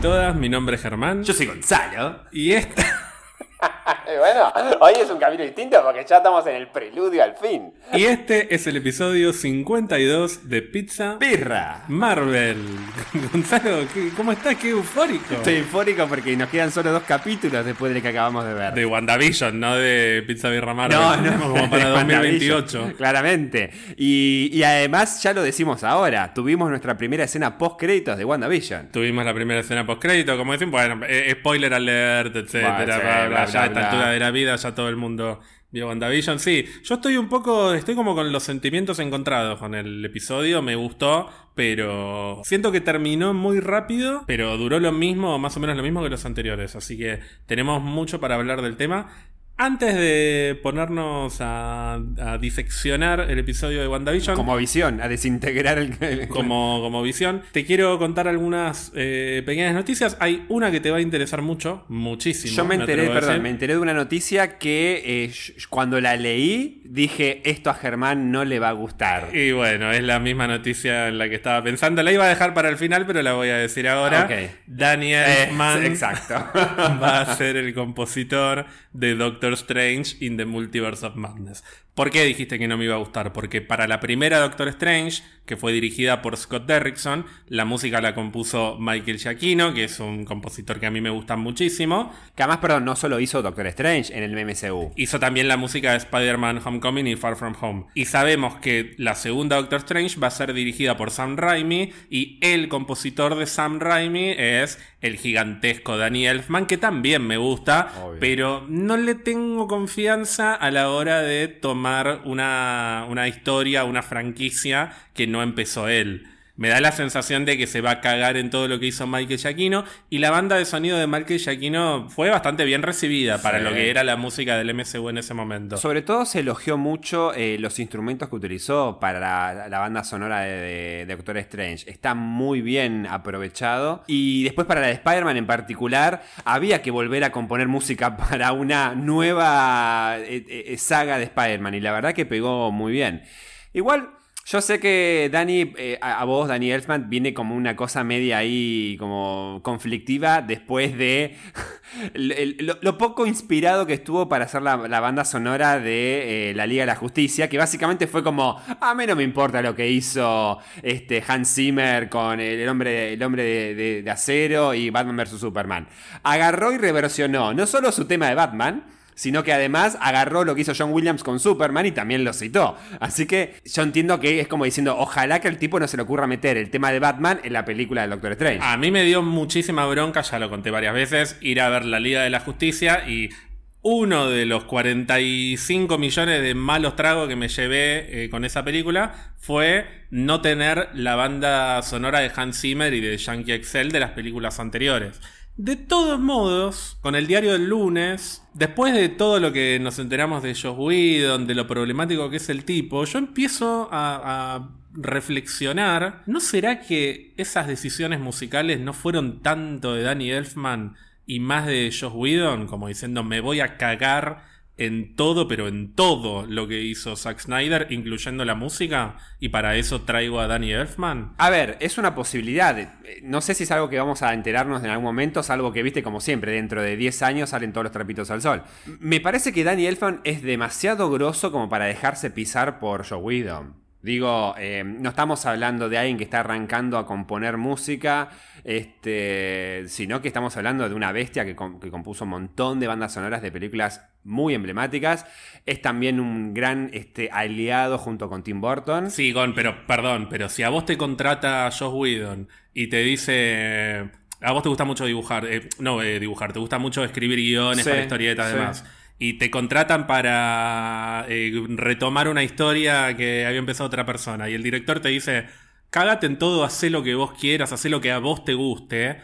todas, mi nombre es Germán. Yo soy Gonzalo. Y esta. bueno, hoy es un camino distinto porque ya estamos en el preludio al fin. Y este es el episodio 52 de Pizza Pirra. Marvel. Gonzalo, ¿qué- ¿cómo estás? Qué eufórico. Estoy eufórico porque nos quedan solo dos capítulos después del que acabamos de ver. De WandaVision, no de Pizza Birra Marvel. No, no, Como para de 2028. WandaVision, Claramente. Y, y además, ya lo decimos ahora, tuvimos nuestra primera escena post créditos de WandaVision. Tuvimos la primera escena post crédito, como decimos, bueno, eh, spoiler alert, etcétera. Bueno, sí, bla, bla, bla, ya a esta altura de la vida ya todo el mundo vio WandaVision. Sí, yo estoy un poco, estoy como con los sentimientos encontrados con el episodio, me gustó, pero siento que terminó muy rápido, pero duró lo mismo, más o menos lo mismo que los anteriores, así que tenemos mucho para hablar del tema. Antes de ponernos a, a diseccionar el episodio de WandaVision, Como visión, a desintegrar el. el- como, como visión. Te quiero contar algunas eh, pequeñas noticias. Hay una que te va a interesar mucho, muchísimo. Yo me enteré, perdón, me enteré de una noticia que eh, cuando la leí dije esto a Germán no le va a gustar. Y bueno, es la misma noticia en la que estaba pensando. La iba a dejar para el final, pero la voy a decir ahora. Ok. Daniel Eh, Elfman exacto. va a ser el compositor de Doctor Strange in the Multiverse of Madness. ¿Por qué dijiste que no me iba a gustar? Porque para la primera Doctor Strange, que fue dirigida por Scott Derrickson, la música la compuso Michael Giacchino, que es un compositor que a mí me gusta muchísimo. Que además, perdón, no solo hizo Doctor Strange en el MCU. Hizo también la música de Spider-Man Homecoming y Far From Home. Y sabemos que la segunda Doctor Strange va a ser dirigida por Sam Raimi y el compositor de Sam Raimi es el gigantesco Danny Elfman, que también me gusta, Obvio. pero no le tengo confianza a la hora de tomar una, una historia, una franquicia que no empezó él. Me da la sensación de que se va a cagar en todo lo que hizo Michael Giacchino y la banda de sonido de Michael Giacchino fue bastante bien recibida para lo que era la música del MCU en ese momento. Sobre todo se elogió mucho eh, los instrumentos que utilizó para la, la banda sonora de, de- de Doctor Strange. Está muy bien aprovechado. Y después para la de Spider-Man en particular, había que volver a componer música para una nueva eh, eh, saga de Spider-Man. Y la verdad que pegó muy bien. Igual... Yo sé que Dani, eh, a, vos, Dani Elfman, viene como una cosa media ahí, como conflictiva, después de lo, poco inspirado que estuvo para hacer la, banda sonora de eh, la Liga de la Justicia, que básicamente fue como, a mí no me importa lo que hizo este Hans Zimmer con el, hombre, el hombre de- de acero y Batman vs. Superman. Agarró y reversionó no solo su tema de Batman, sino que además agarró lo que hizo John Williams con Superman y también lo citó. Así que yo entiendo que es como diciendo, ojalá que al tipo no se le ocurra meter el tema de Batman en la película del Doctor Strange. A mí me dio muchísima bronca, ya lo conté varias veces, ir a ver la Liga de la Justicia y uno de los 45 millones de malos tragos que me llevé eh, con esa película fue no tener la banda sonora de Hans Zimmer y de Yankee Excel de las películas anteriores. De todos modos, con el diario del lunes, después de todo lo que nos enteramos de Josh Whedon, de lo problemático que es el tipo, yo empiezo a, reflexionar, ¿no será que esas decisiones musicales no fueron tanto de Danny Elfman y más de Josh Whedon, como diciendo me voy a cagar en todo, pero en todo lo que hizo Zack Snyder, incluyendo la música, y para eso traigo a Danny Elfman? A ver, es una posibilidad. Eh, No sé si es algo que vamos a enterarnos en algún momento, salvo que, viste, como siempre, dentro de 10 años salen todos los trapitos al sol. Me parece que Danny Elfman es demasiado grosso como para dejarse pisar por Joe Whedon. Digo, eh, no estamos hablando de alguien que está arrancando a componer música, este, sino que estamos hablando de una bestia que, que compuso un montón de bandas sonoras de películas muy emblemáticas. Es también un gran este, aliado junto con Tim Burton. Sí, Gon, pero perdón, pero si a vos te contrata Josh Whedon y te dice. A vos te gusta mucho dibujar, eh, no eh, dibujar, te gusta mucho escribir guiones Sí, para historietas sí. además. Y te contratan para eh, retomar una historia que había empezado otra persona. Y el director te dice: Cágate en todo, haz lo que vos quieras, haz lo que a vos te guste.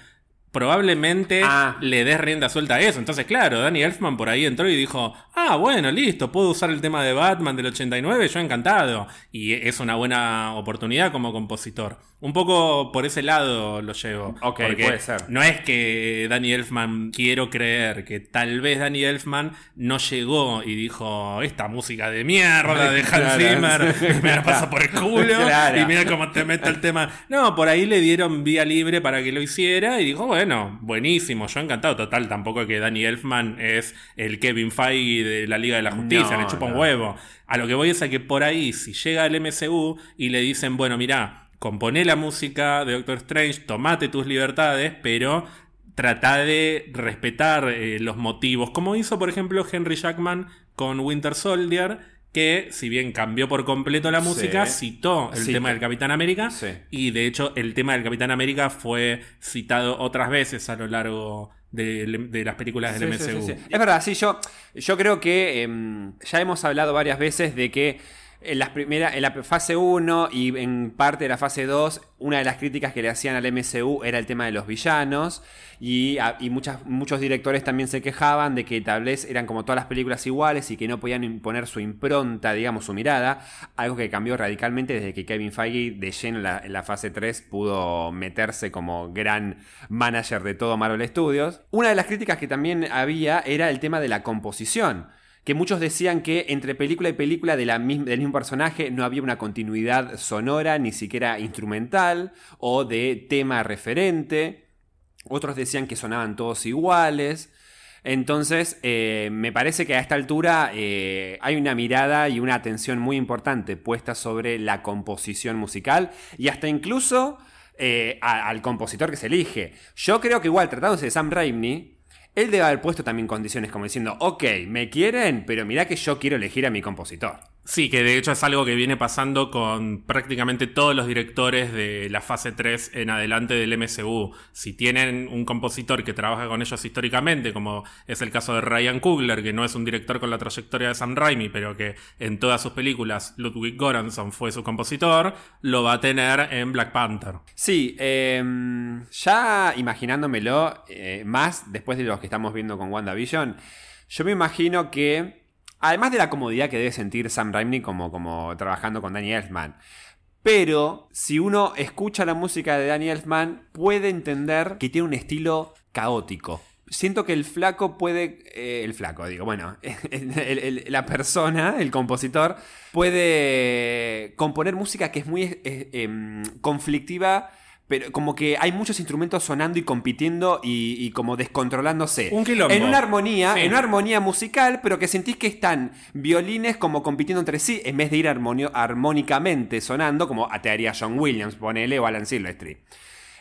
Probablemente Ah. le des rienda suelta a eso. Entonces, claro, Danny Elfman por ahí entró y dijo, ah, bueno, listo, puedo usar el tema de Batman del 89, yo encantado. Y es una buena oportunidad como compositor. Un poco por ese lado lo llevo. Ok, Porque puede ser. No es que Danny Elfman, quiero creer que tal vez Danny Elfman no llegó y dijo, esta música de mierda de Hans Claro. Zimmer, me la paso por el culo Claro. y mira cómo te mete el tema. No, por ahí le dieron vía libre para que lo hiciera y dijo, bueno, buenísimo, yo encantado. Total, tampoco que Danny Elfman es el Kevin Feige de la Liga de la Justicia, No, le chupa un huevo. A lo que voy es a que por ahí, si llega al MCU y le dicen, bueno, mira, componé la música de Doctor Strange, tomate tus libertades, pero trata de respetar eh, los motivos, como hizo, por ejemplo, Henry Jackman con Winter Soldier, que si bien cambió por completo la Sí. música, citó el Sí. tema del Capitán América, Sí. y de hecho el tema del Capitán América fue citado otras veces a lo largo de, de las películas del MCU. Es verdad, sí, yo, yo creo que em, ya hemos hablado varias veces de que en, las primera, en la fase 1 y en parte de la fase 2, una de las críticas que le hacían al MCU era el tema de los villanos. Y, muchos directores también se quejaban de que tal vez eran como todas las películas iguales y que no podían imponer su impronta, digamos, su mirada. Algo que cambió radicalmente desde que Kevin Feige de lleno en la, en la fase 3 pudo meterse como gran manager de todo Marvel Studios. Una de las críticas que también había era el tema de la composición. Que muchos decían que entre película y película de la del mismo personaje no había una continuidad sonora, ni siquiera instrumental o de tema referente. Otros decían que sonaban todos iguales. Entonces, eh, me parece que a esta altura eh, hay una mirada y una atención muy importante puesta sobre la composición musical y hasta incluso eh, al compositor que se elige. Yo creo que igual, tratándose de Sam Raimi, él debe haber puesto también condiciones como diciendo, ok, me quieren, pero mirá que yo quiero elegir a mi compositor. Sí, que de hecho es algo que viene pasando con prácticamente todos los directores de la fase 3 en adelante del MCU. Si tienen un compositor que trabaja con ellos históricamente, como es el caso de Ryan Coogler, que no es un director con la trayectoria de Sam Raimi, pero que en todas sus películas Ludwig Göransson fue su compositor, lo va a tener en Black Panther. Sí, em, ya imaginándomelo eh, más después de lo que estamos viendo con WandaVision, yo me imagino que, además de la comodidad que debe sentir Sam Raimi como, como trabajando con Danny Elfman, pero si uno escucha la música de Danny Elfman, puede entender que tiene un estilo caótico. Siento que el flaco puede. eh, el flaco, digo, bueno. la persona, el compositor, puede componer música que es muy em, conflictiva. Pero como que hay muchos instrumentos sonando y compitiendo y, y como descontrolándose. Un quilombo. En una armonía, Sí. en una armonía musical, pero que sentís que están violines como compitiendo entre sí, en vez de ir armonio- armónicamente sonando, como te haría John Williams, ponele, o Alan Silvestri.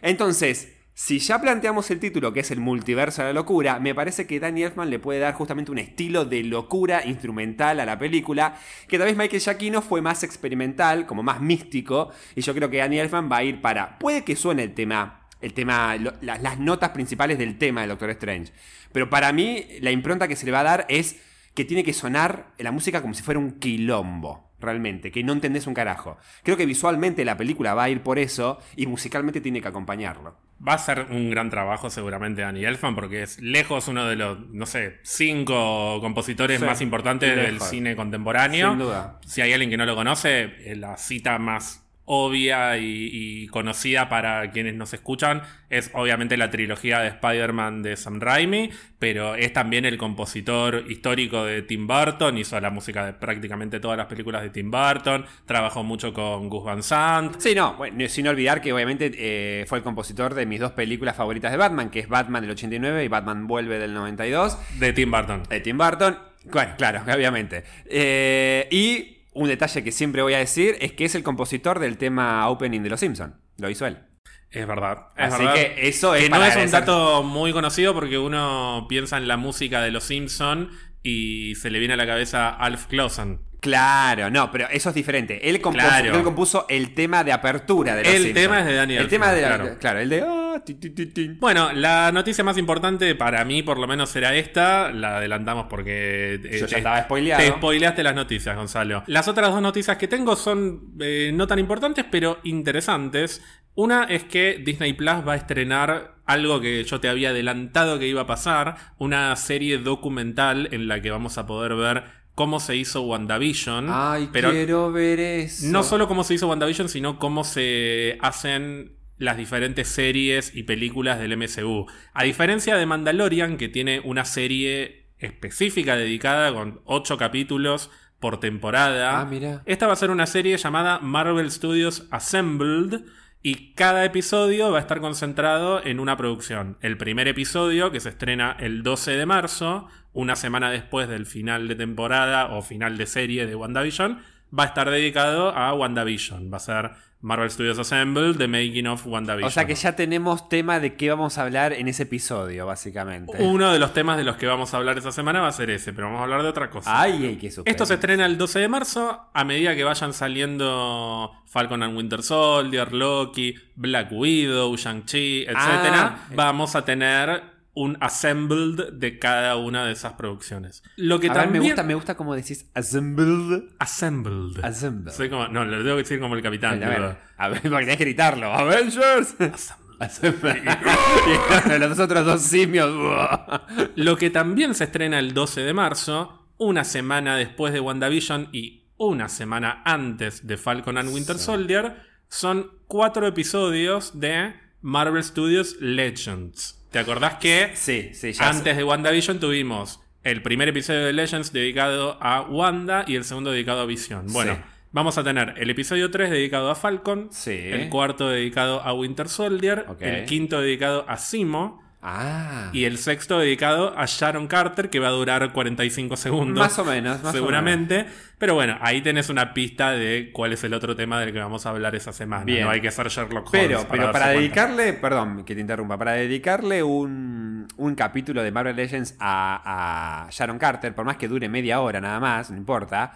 Entonces, si ya planteamos el título, que es el multiverso de la locura, me parece que Danny Elfman le puede dar justamente un estilo de locura instrumental a la película, que tal vez Michael Giacchino fue más experimental, como más místico, y yo creo que Danny Elfman va a ir para... Puede que suene el tema, el tema, lo- la- las notas principales del tema de Doctor Strange, pero para mí la impronta que se le va a dar es que tiene que sonar la música como si fuera un quilombo. Realmente, que no entendés un carajo. Creo que visualmente la película va a ir por eso y musicalmente tiene que acompañarlo. Va a ser un gran trabajo seguramente Danny Elfman porque es lejos uno de los, no sé, cinco compositores Sí, más importantes del cine contemporáneo. Sin duda. Si hay alguien que no lo conoce, la cita más obvia y, y conocida para quienes nos escuchan es obviamente la trilogía de Spider-Man de Sam Raimi, pero es también el compositor histórico de Tim Burton, hizo la música de prácticamente todas las películas de Tim Burton, trabajó mucho con Gus Van Sant, Sí, no, bueno, sin olvidar que obviamente eh, fue el compositor de mis dos películas favoritas de Batman, que es Batman del 89 y Batman Vuelve del 92, de Tim Burton. de Tim Burton. Bueno, claro, obviamente. Eh, y un detalle que siempre voy a decir es que es el compositor del tema opening de Los Simpson. Lo hizo él. Es verdad. Es Así verdad. que eso es Que no es un dato muy conocido porque uno piensa en la música de los Simpson y se le viene a la cabeza Alf Clausen. Claro, no, pero eso es diferente. Él compuso, Claro. él compuso el tema de apertura de Los El tema es de Danny El tema de Elfman, claro. claro. el de ah, ti, ti, ti, ti. Bueno, la noticia más importante para mí, por lo menos, era esta. La adelantamos porque. eh, Yo ya te- estaba spoileado. Te spoileaste las noticias, Gonzalo. Las otras dos noticias que tengo son eh, no tan importantes, pero interesantes. Una es que Disney Plus va a estrenar algo que yo te había adelantado que iba a pasar, una serie documental en la que vamos a poder ver cómo se hizo WandaVision. Ay, pero quiero ver eso. no solo cómo se hizo WandaVision, sino cómo se hacen las diferentes series y películas del MCU. A diferencia de Mandalorian, que tiene una serie específica dedicada con ocho capítulos por temporada. Ah, mira. Esta va a ser una serie llamada Marvel Studios Assembled y cada episodio va a estar concentrado en una producción. El primer episodio, que se estrena el 12 de marzo, una semana después del final de temporada o final de serie de WandaVision, va a estar dedicado a WandaVision. Va a ser Marvel Studios Assembled, The Making of WandaVision. O sea que ya tenemos tema de qué vamos a hablar en ese episodio, básicamente. Uno de los temas de los que vamos a hablar esta semana va a ser ese, pero vamos a hablar de otra cosa. Ay, ay, qué. Esto se estrena el 12 de marzo. A medida que vayan saliendo Falcon and Winter Soldier, Loki, Black Widow, Shang-Chi, etc., Ah. vamos a tener un assembled de cada una de esas producciones. Lo que A ver, también. me gusta, me gusta como decís assembled. Assembled. Assembled. Soy como- no, lo tengo que decir como el capitán. a ver, pero- a ver, porque tenés que gritarlo. Avengers. Assembled. los otros dos simios. Lo que también se estrena el 12 de marzo, una semana después de WandaVision y una semana antes de Falcon and Winter Soldier, son cuatro episodios de Marvel Studios Legends. ¿Te acordás que sí, sí, ya sé. antes de WandaVision tuvimos el primer episodio de Legends dedicado a Wanda y el segundo dedicado a Vision? Bueno, Sí. vamos a tener el episodio 3 dedicado a Falcon, Sí. el cuarto dedicado a Winter Soldier, el quinto dedicado a Simo. Ah. Y el sexto dedicado a Sharon Carter, que va a durar 45 segundos. Más o menos, más o seguramente. Pero bueno, ahí tenés una pista de cuál es el otro tema del que vamos a hablar esa semana. Bien. No hay que ser Sherlock Holmes. Pero, pero darse para cuenta. dedicarle, perdón que te interrumpa, para dedicarle un, un capítulo de Marvel Legends a, a Sharon Carter, por más que dure media hora nada más, no importa,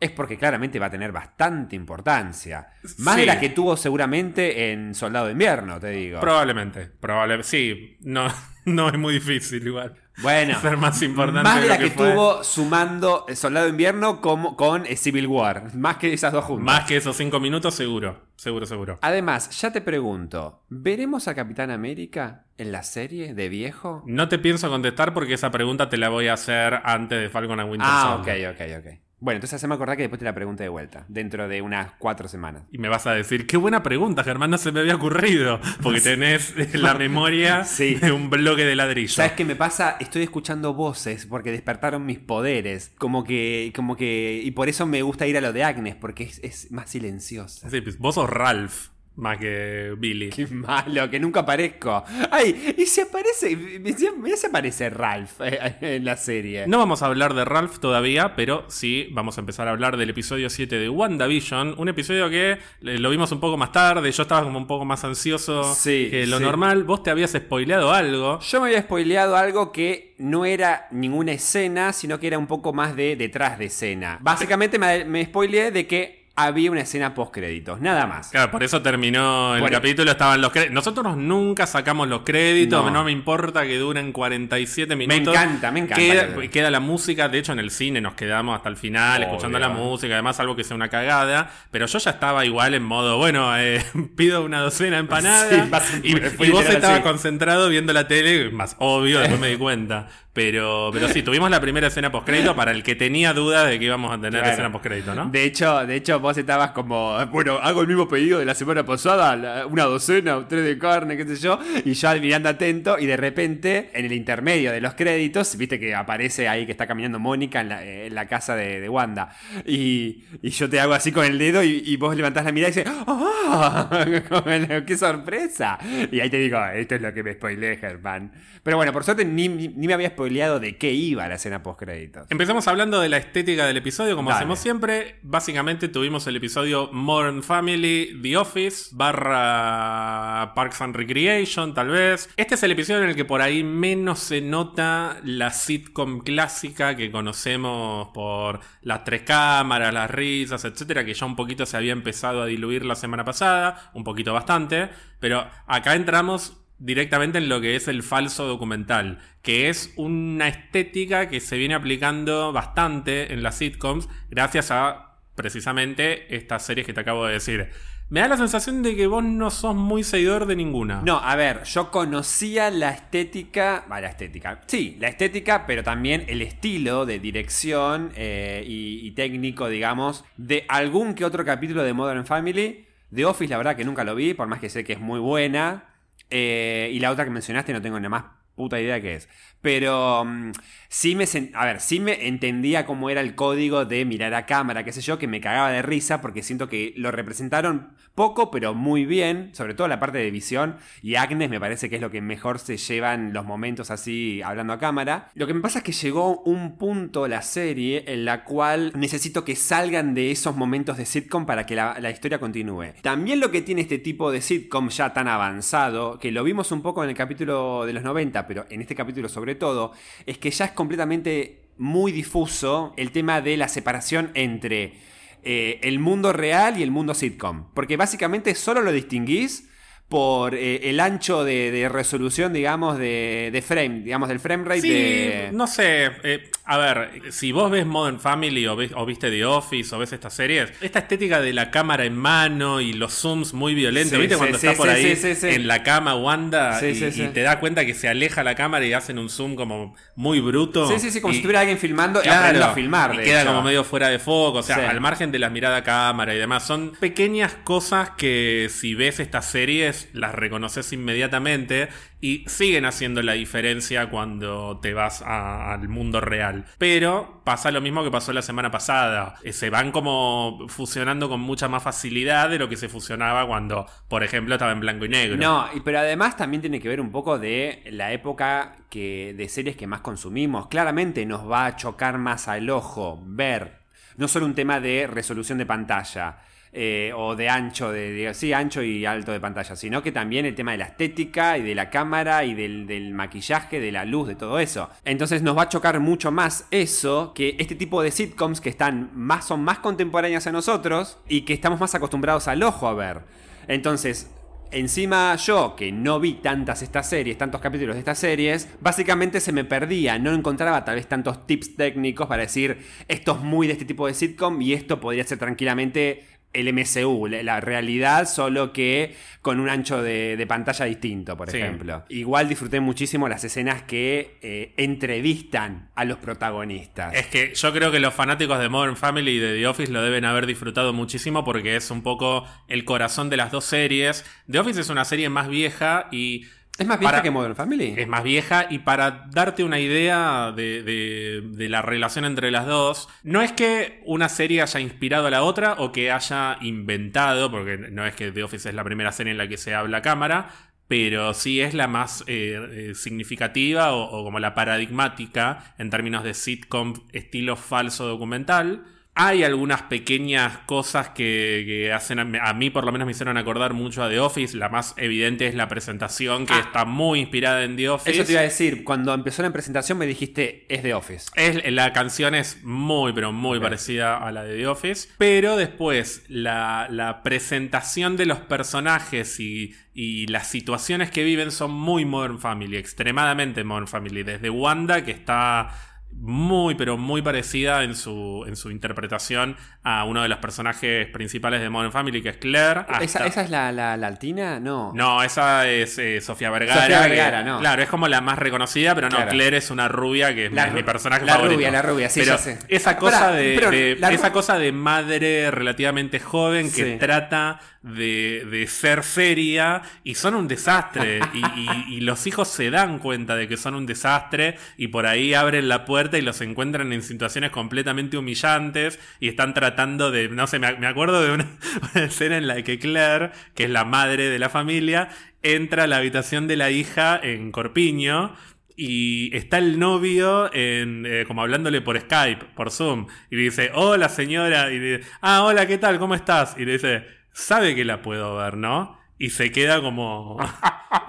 es porque claramente va a tener bastante importancia. Más Sí. de la que tuvo seguramente en Soldado de Invierno, te digo. Probablemente. Probablemente. Sí, no, no es muy difícil igual. bueno, Ser más importante más de de la que, tuvo sumando Soldado de Invierno como, con eh, Civil War. Más que esas dos juntas. Más que esos cinco minutos, seguro. Seguro, seguro. Además, ya te pregunto, ¿veremos a Capitán América en la serie de viejo? No te pienso contestar porque esa pregunta te la voy a hacer antes de Falcon and Winter Ah, ok, ok, ok. Bueno, entonces haceme acordar que después te la pregunte de vuelta, dentro de unas cuatro semanas. Y me vas a decir, qué buena pregunta, Germán, no se me había ocurrido. Porque tenés la memoria Sí. de un bloque de ladrillo. ¿Sabes qué me pasa? Estoy escuchando voces porque despertaron mis poderes. Como que, como que. Y por eso me gusta ir a lo de Agnes, porque es, es más silenciosa. Sí, pues, vos sos Ralph más que Billy. Qué malo, que nunca aparezco. Ay, y si aparece. Mira si aparece Ralph eh, en la serie. No vamos a hablar de Ralph todavía, pero sí vamos a empezar a hablar del episodio 7 de WandaVision. Un episodio que eh, lo vimos un poco más tarde. Yo estaba como un poco más ansioso Sí, que lo sí. normal. Vos te habías spoileado algo. Yo me había spoileado algo que no era ninguna escena, sino que era un poco más de detrás de escena. Básicamente me, me spoileé de que había una escena post créditos, nada más. Claro, por eso terminó el Bueno. capítulo, estaban los créditos. Nosotros nunca sacamos los créditos, no. No. me importa que duren 47 Me minutos. encanta, me encanta. Queda, queda la música, de hecho en el cine nos quedamos hasta el final Obvio. escuchando la música, además algo que sea una cagada, pero yo ya estaba igual en modo, bueno, eh, pido una docena de empanadas Sí, y, vos estabas así. concentrado viendo la tele, más obvio, después me di cuenta. Pero, pero sí, tuvimos la primera escena postcrédito para el que tenía dudas de que íbamos a tener Claro. escena postcrédito, ¿no? De hecho, de hecho, vos estabas como, bueno, hago el mismo pedido de la semana pasada, una docena, tres de carne, qué sé yo, y yo mirando atento, y de repente, en el intermedio de los créditos, viste que aparece ahí que está caminando Mónica en la, en la casa de, de Wanda, y, y yo te hago así con el dedo, y, y vos levantás la mirada y dices, ¡oh! ¡Qué sorpresa! Y ahí te digo, esto es lo que me spoileé, Germán. Pero bueno, por suerte ni, ni- me había spoileado de qué iba la escena post créditos. Empezamos hablando de la estética del episodio, como Dale. hacemos siempre. Básicamente tuvimos el episodio Modern Family, The Office, barra Parks and Recreation, tal vez. Este es el episodio en el que por ahí menos se nota la sitcom clásica que conocemos por las tres cámaras, las risas, etcétera, que ya un poquito se había empezado a diluir la semana pasada, un poquito bastante. Pero acá entramos directamente en lo que es el falso documental, que es una estética que se viene aplicando bastante en las sitcoms gracias a precisamente estas series que te acabo de decir. Me da la sensación de que vos no sos muy seguidor de ninguna. No, a ver, yo conocía la estética, va, la estética, sí, la estética, pero también el estilo de dirección eh, y, técnico, digamos, de algún que otro capítulo de Modern Family. The Office, la verdad que nunca lo vi, por más que sé que es muy buena. Eh, y la otra que mencionaste no tengo ni más puta idea qué es. Pero mm, sí me... A ver, sí me entendía cómo era el código de mirar a cámara, qué sé yo, que me cagaba de risa porque siento que lo representaron poco, pero muy bien, sobre todo la parte de visión. Y Agnes me parece que es lo que mejor se llevan los momentos así hablando a cámara. Lo que me pasa es que llegó un punto la serie en la cual necesito que salgan de esos momentos de sitcom para que la historia continúe. También lo que tiene este tipo de sitcom ya tan avanzado, que lo vimos un poco en el capítulo de los 90, pero en este capítulo sobre todo, es que ya es completamente muy difuso el tema de la separación entre eh, el mundo real y el mundo sitcom. Porque básicamente solo lo distinguís por eh, el ancho de, de resolución, digamos, de, de frame, digamos, del frame rate Sí, de... no sé. eh, a ver, si vos ves Modern Family o, ves- o viste The Office o ves estas series, esta estética de la cámara en mano y los zooms muy violentos, Sí, ¿viste? sí, Cuando sí, está por ahí en la cama Wanda y, y te das cuenta que se aleja la cámara y hacen un zoom como muy bruto. Sí, sí, sí, como Y- si estuviera alguien filmando y Claro, a filmar. y queda hecho. como medio fuera de foco, o sea, al margen de la mirada a cámara y demás. Son pequeñas cosas que si ves estas series las reconoces inmediatamente y siguen haciendo la diferencia cuando te vas a- al mundo real. Pero pasa lo mismo que pasó la semana pasada. Eh, Se van como fusionando con mucha más facilidad de lo que se fusionaba cuando, por ejemplo, estaba en blanco y negro. No, pero además también tiene que ver un poco de la época que, de series que más consumimos. Claramente nos va a chocar más al ojo ver no solo un tema de resolución de pantalla. Eh, o de ancho, de, sí, ancho y alto de pantalla, sino que también el tema de la estética y de la cámara y del, del maquillaje, de la luz, de todo eso. Entonces nos va a chocar mucho más eso que este tipo de sitcoms que están más, son más contemporáneas a nosotros y que estamos más acostumbrados al ojo a ver. Entonces, Encima yo, que no vi tantas estas series, tantos capítulos de estas series, básicamente se me perdía, no encontraba tal vez tantos tips técnicos para decir esto es muy de este tipo de sitcom y esto podría ser tranquilamente el MCU, la realidad, solo que con un ancho de, de pantalla distinto, por Sí. ejemplo. Igual disfruté muchísimo las escenas que eh, entrevistan a los protagonistas. Es que yo creo que los fanáticos de Modern Family y de The Office lo deben haber disfrutado muchísimo porque es un poco el corazón de las dos series. The Office es una serie más vieja y ¿Es más vieja para- que Modern Family? es más vieja y para darte una idea de, de- de la relación entre las dos, no es que una serie haya inspirado a la otra o que haya inventado, porque no es que The Office es la primera serie en la que se habla a cámara, pero sí es la más eh, eh, significativa o, o como la paradigmática en términos de sitcom estilo falso documental. Hay algunas pequeñas cosas que, que hacen, a, a mí por lo menos me hicieron acordar mucho a The Office. La más evidente es la presentación, que Ah. está muy inspirada en The Office. Eso te iba a decir, cuando empezó la presentación me dijiste, es de Office. Es, la canción es muy, pero muy parecida a la de The Office. Pero después, la, la presentación de los personajes y, y las situaciones que viven son muy Modern Family, extremadamente Modern Family. Desde Wanda, que está muy, pero muy parecida en su, en su interpretación a uno de los personajes principales de Modern Family, que es Claire. ¿Esa, hasta- esa es la, la, la altina? No. no, esa es eh, Sofía Vergara. Sofía que- Vergara, no. Claro, es como la más reconocida, pero no, Claro. Claire es una rubia que es La mi, personaje la favorito. rubia, la rubia, sí, pero ya sé. Esa cosa, pará, de, esa cosa de madre relativamente joven que Sí. trata de, de ser seria y son un desastre. y, y- y los hijos se dan cuenta de que son un desastre y por ahí abren la puerta y los encuentran en situaciones completamente humillantes y están tratando de, no sé, me, me acuerdo de una, una escena en la que Claire, que es la madre de la familia, entra a la habitación de la hija en Corpiño. Y está el novio en, eh, como hablándole por Skype, por Zoom. Y le dice, hola señora. Y le dice, ah, hola, ¿qué tal? ¿Cómo estás? Y le dice, sabe que la puedo ver, ¿no? Y se queda como.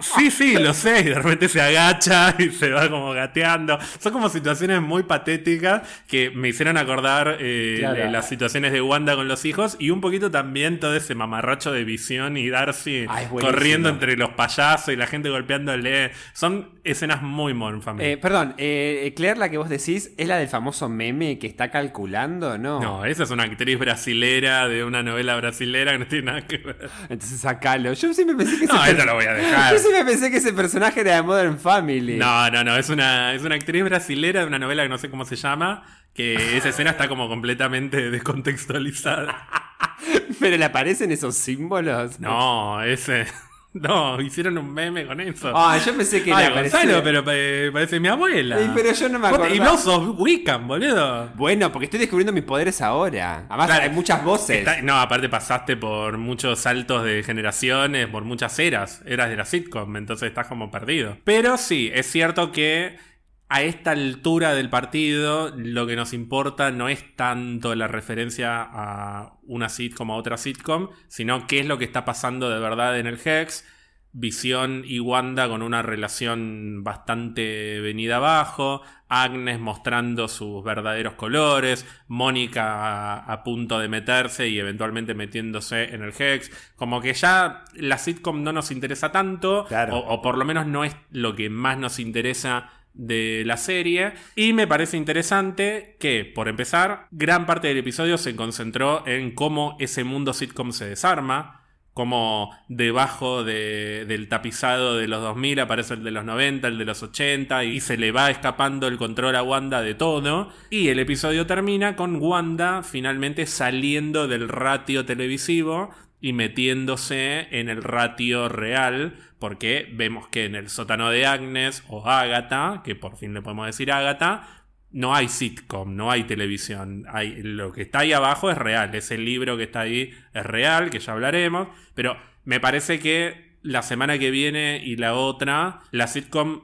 Sí, sí, lo sé. Y de repente se agacha y se va como gateando. Son como situaciones muy patéticas que me hicieron acordar eh, Claro. las situaciones de Wanda con los hijos y un poquito también todo ese mamarracho de visión y Darcy Ah, corriendo entre los payasos y la gente golpeándole. Son escenas muy Modern Family. Eh, perdón, eh, Claire, la que vos decís, ¿es la del famoso meme que está calculando? No. no, esa es una actriz brasilera de una novela brasilera que no tiene nada que ver. Entonces sacalo. Yo siempre pensé que ese No, per- eso lo voy a dejar. Yo siempre pensé que ese personaje era de Modern Family. No, no, no, es una, es una actriz brasilera de una novela que no sé cómo se llama, que esa escena está como completamente descontextualizada. Pero le aparecen esos símbolos. No, ese... No, hicieron un meme con eso. Ah, yo pensé que Ay, aparecía. Gonzalo, pero pa- parece mi abuela. Pero yo no me Vos te- Y no sos Wiccan, boludo. Bueno, porque estoy descubriendo mis poderes ahora. Además, Claro. hay muchas voces. Está- no, aparte pasaste por muchos saltos de generaciones, por muchas eras. Eras de la sitcom, entonces estás como perdido. Pero sí, es cierto que a esta altura del partido lo que nos importa no es tanto la referencia a una sitcom a otra sitcom, sino qué es lo que está pasando de verdad en el Hex. Visión y Wanda con una relación bastante venida abajo, Agnes mostrando sus verdaderos colores, Mónica a, a punto de meterse y eventualmente metiéndose en el Hex, como que ya la sitcom no nos interesa tanto, Claro. o, o por lo menos no es lo que más nos interesa de la serie y me parece interesante que, por empezar, gran parte del episodio se concentró en cómo ese mundo sitcom se desarma, como debajo de- del tapizado de los 2000 aparece el de los 90, el de los 80 y se le va escapando el control a Wanda de todo. Y el episodio termina con Wanda finalmente saliendo del ratio televisivo y metiéndose en el ratio real, porque vemos que en el sótano de Agnes o Agatha, que por fin le podemos decir Agatha, no hay sitcom, no hay televisión. Lo que está ahí abajo es real. Ese libro que está ahí es real, que ya hablaremos. Pero me parece que la semana que viene y la otra, la sitcom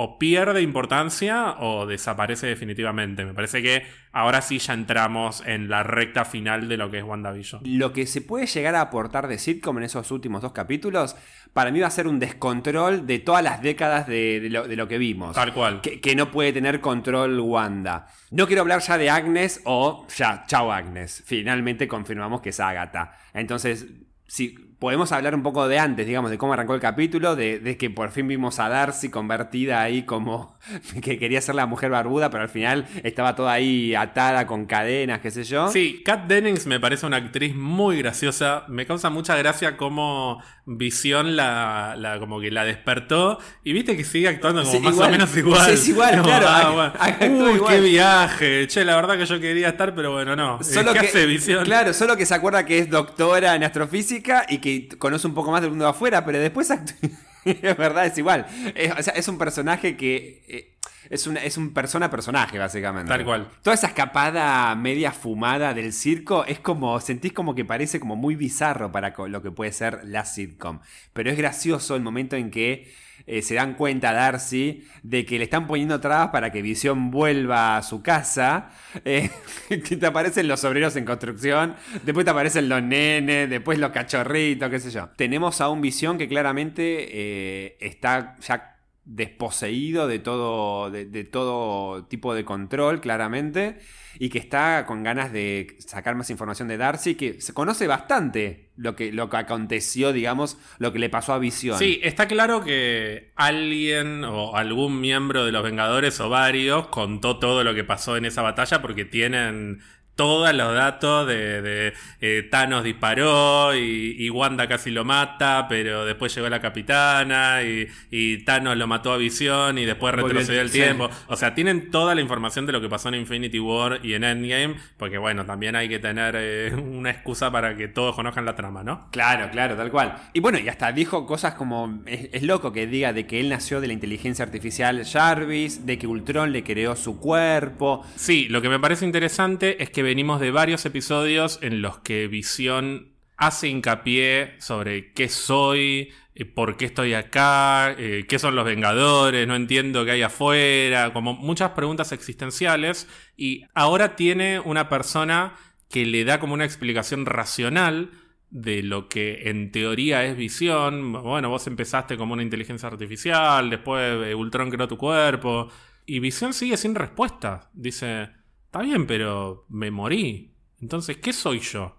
o pierde importancia o desaparece definitivamente. Me parece que ahora sí ya entramos en la recta final de lo que es WandaVision. Lo que se puede llegar a aportar de sitcom en esos últimos dos capítulos, para mí va a ser un descontrol de todas las décadas de, de lo, de lo que vimos. Tal cual. Que, que no puede tener control Wanda. No quiero hablar ya de Agnes o ya, chao Agnes. Finalmente confirmamos que es Agatha. Entonces, si podemos hablar un poco de antes, digamos, de cómo arrancó el capítulo, de, de que por fin vimos a Darcy convertida ahí como que quería ser la mujer barbuda, pero al final estaba toda ahí atada con cadenas, qué sé yo. Sí, Kat Dennings me parece una actriz muy graciosa. Me causa mucha gracia cómo Visión la, la- como que la despertó. Y viste que sigue actuando como Sí, más igual. o menos igual. Sí, es igual, Como, claro, ah, bueno. Uy, igual. qué viaje. Che, la verdad que yo quería estar, pero bueno, no. Eh, Solo ¿Qué que, hace Visión? Claro, solo que se acuerda que es doctora en astrofísica y que conoce un poco más del mundo de afuera, pero después es verdad, es igual. Es, o sea, es un personaje que eh, es, una, es un persona-personaje, básicamente. Tal cual. Toda esa escapada media fumada del circo es como, sentís como que parece como muy bizarro para lo que puede ser la sitcom. Pero es gracioso el momento en que eh, se dan cuenta Darcy de que le están poniendo trabas para que Visión vuelva a su casa. eh, que te aparecen los obreros en construcción, después te aparecen los nenes, después los cachorritos, qué sé yo. Tenemos a un Visión que claramente eh, está ya desposeído de todo, de, de todo tipo de control, claramente, y que está con ganas de sacar más información de Darcy, que se conoce bastante lo que, lo que aconteció, digamos, lo que le pasó a Visión. Sí, está claro que alguien o algún miembro de los Vengadores o varios contó todo lo que pasó en esa batalla porque tienen todos los datos de, de, eh, Thanos disparó y, y Wanda casi lo mata, pero después llegó la capitana y, y Thanos lo mató a Visión y después retrocedió el- sí. tiempo. O sea, tienen toda la información de lo que pasó en Infinity War y en Endgame, porque bueno, también hay que tener eh, una excusa para que todos conozcan la trama, ¿no? Claro, claro, tal cual. Y bueno, y hasta dijo cosas como, es, es loco que diga de que él nació de la inteligencia artificial Jarvis, de que Ultron le creó su cuerpo. Sí, lo que me parece interesante es que venimos de varios episodios en los que Visión hace hincapié sobre qué soy, eh, por qué estoy acá, eh, qué son los Vengadores, no entiendo qué hay afuera, como muchas preguntas existenciales. Y ahora tiene una persona que le da como una explicación racional de lo que en teoría es visión. Bueno, vos empezaste como una inteligencia artificial, después eh, Ultron creó tu cuerpo. Y visión sigue sin respuesta. Dice, está bien, pero me morí. Entonces, ¿qué soy yo?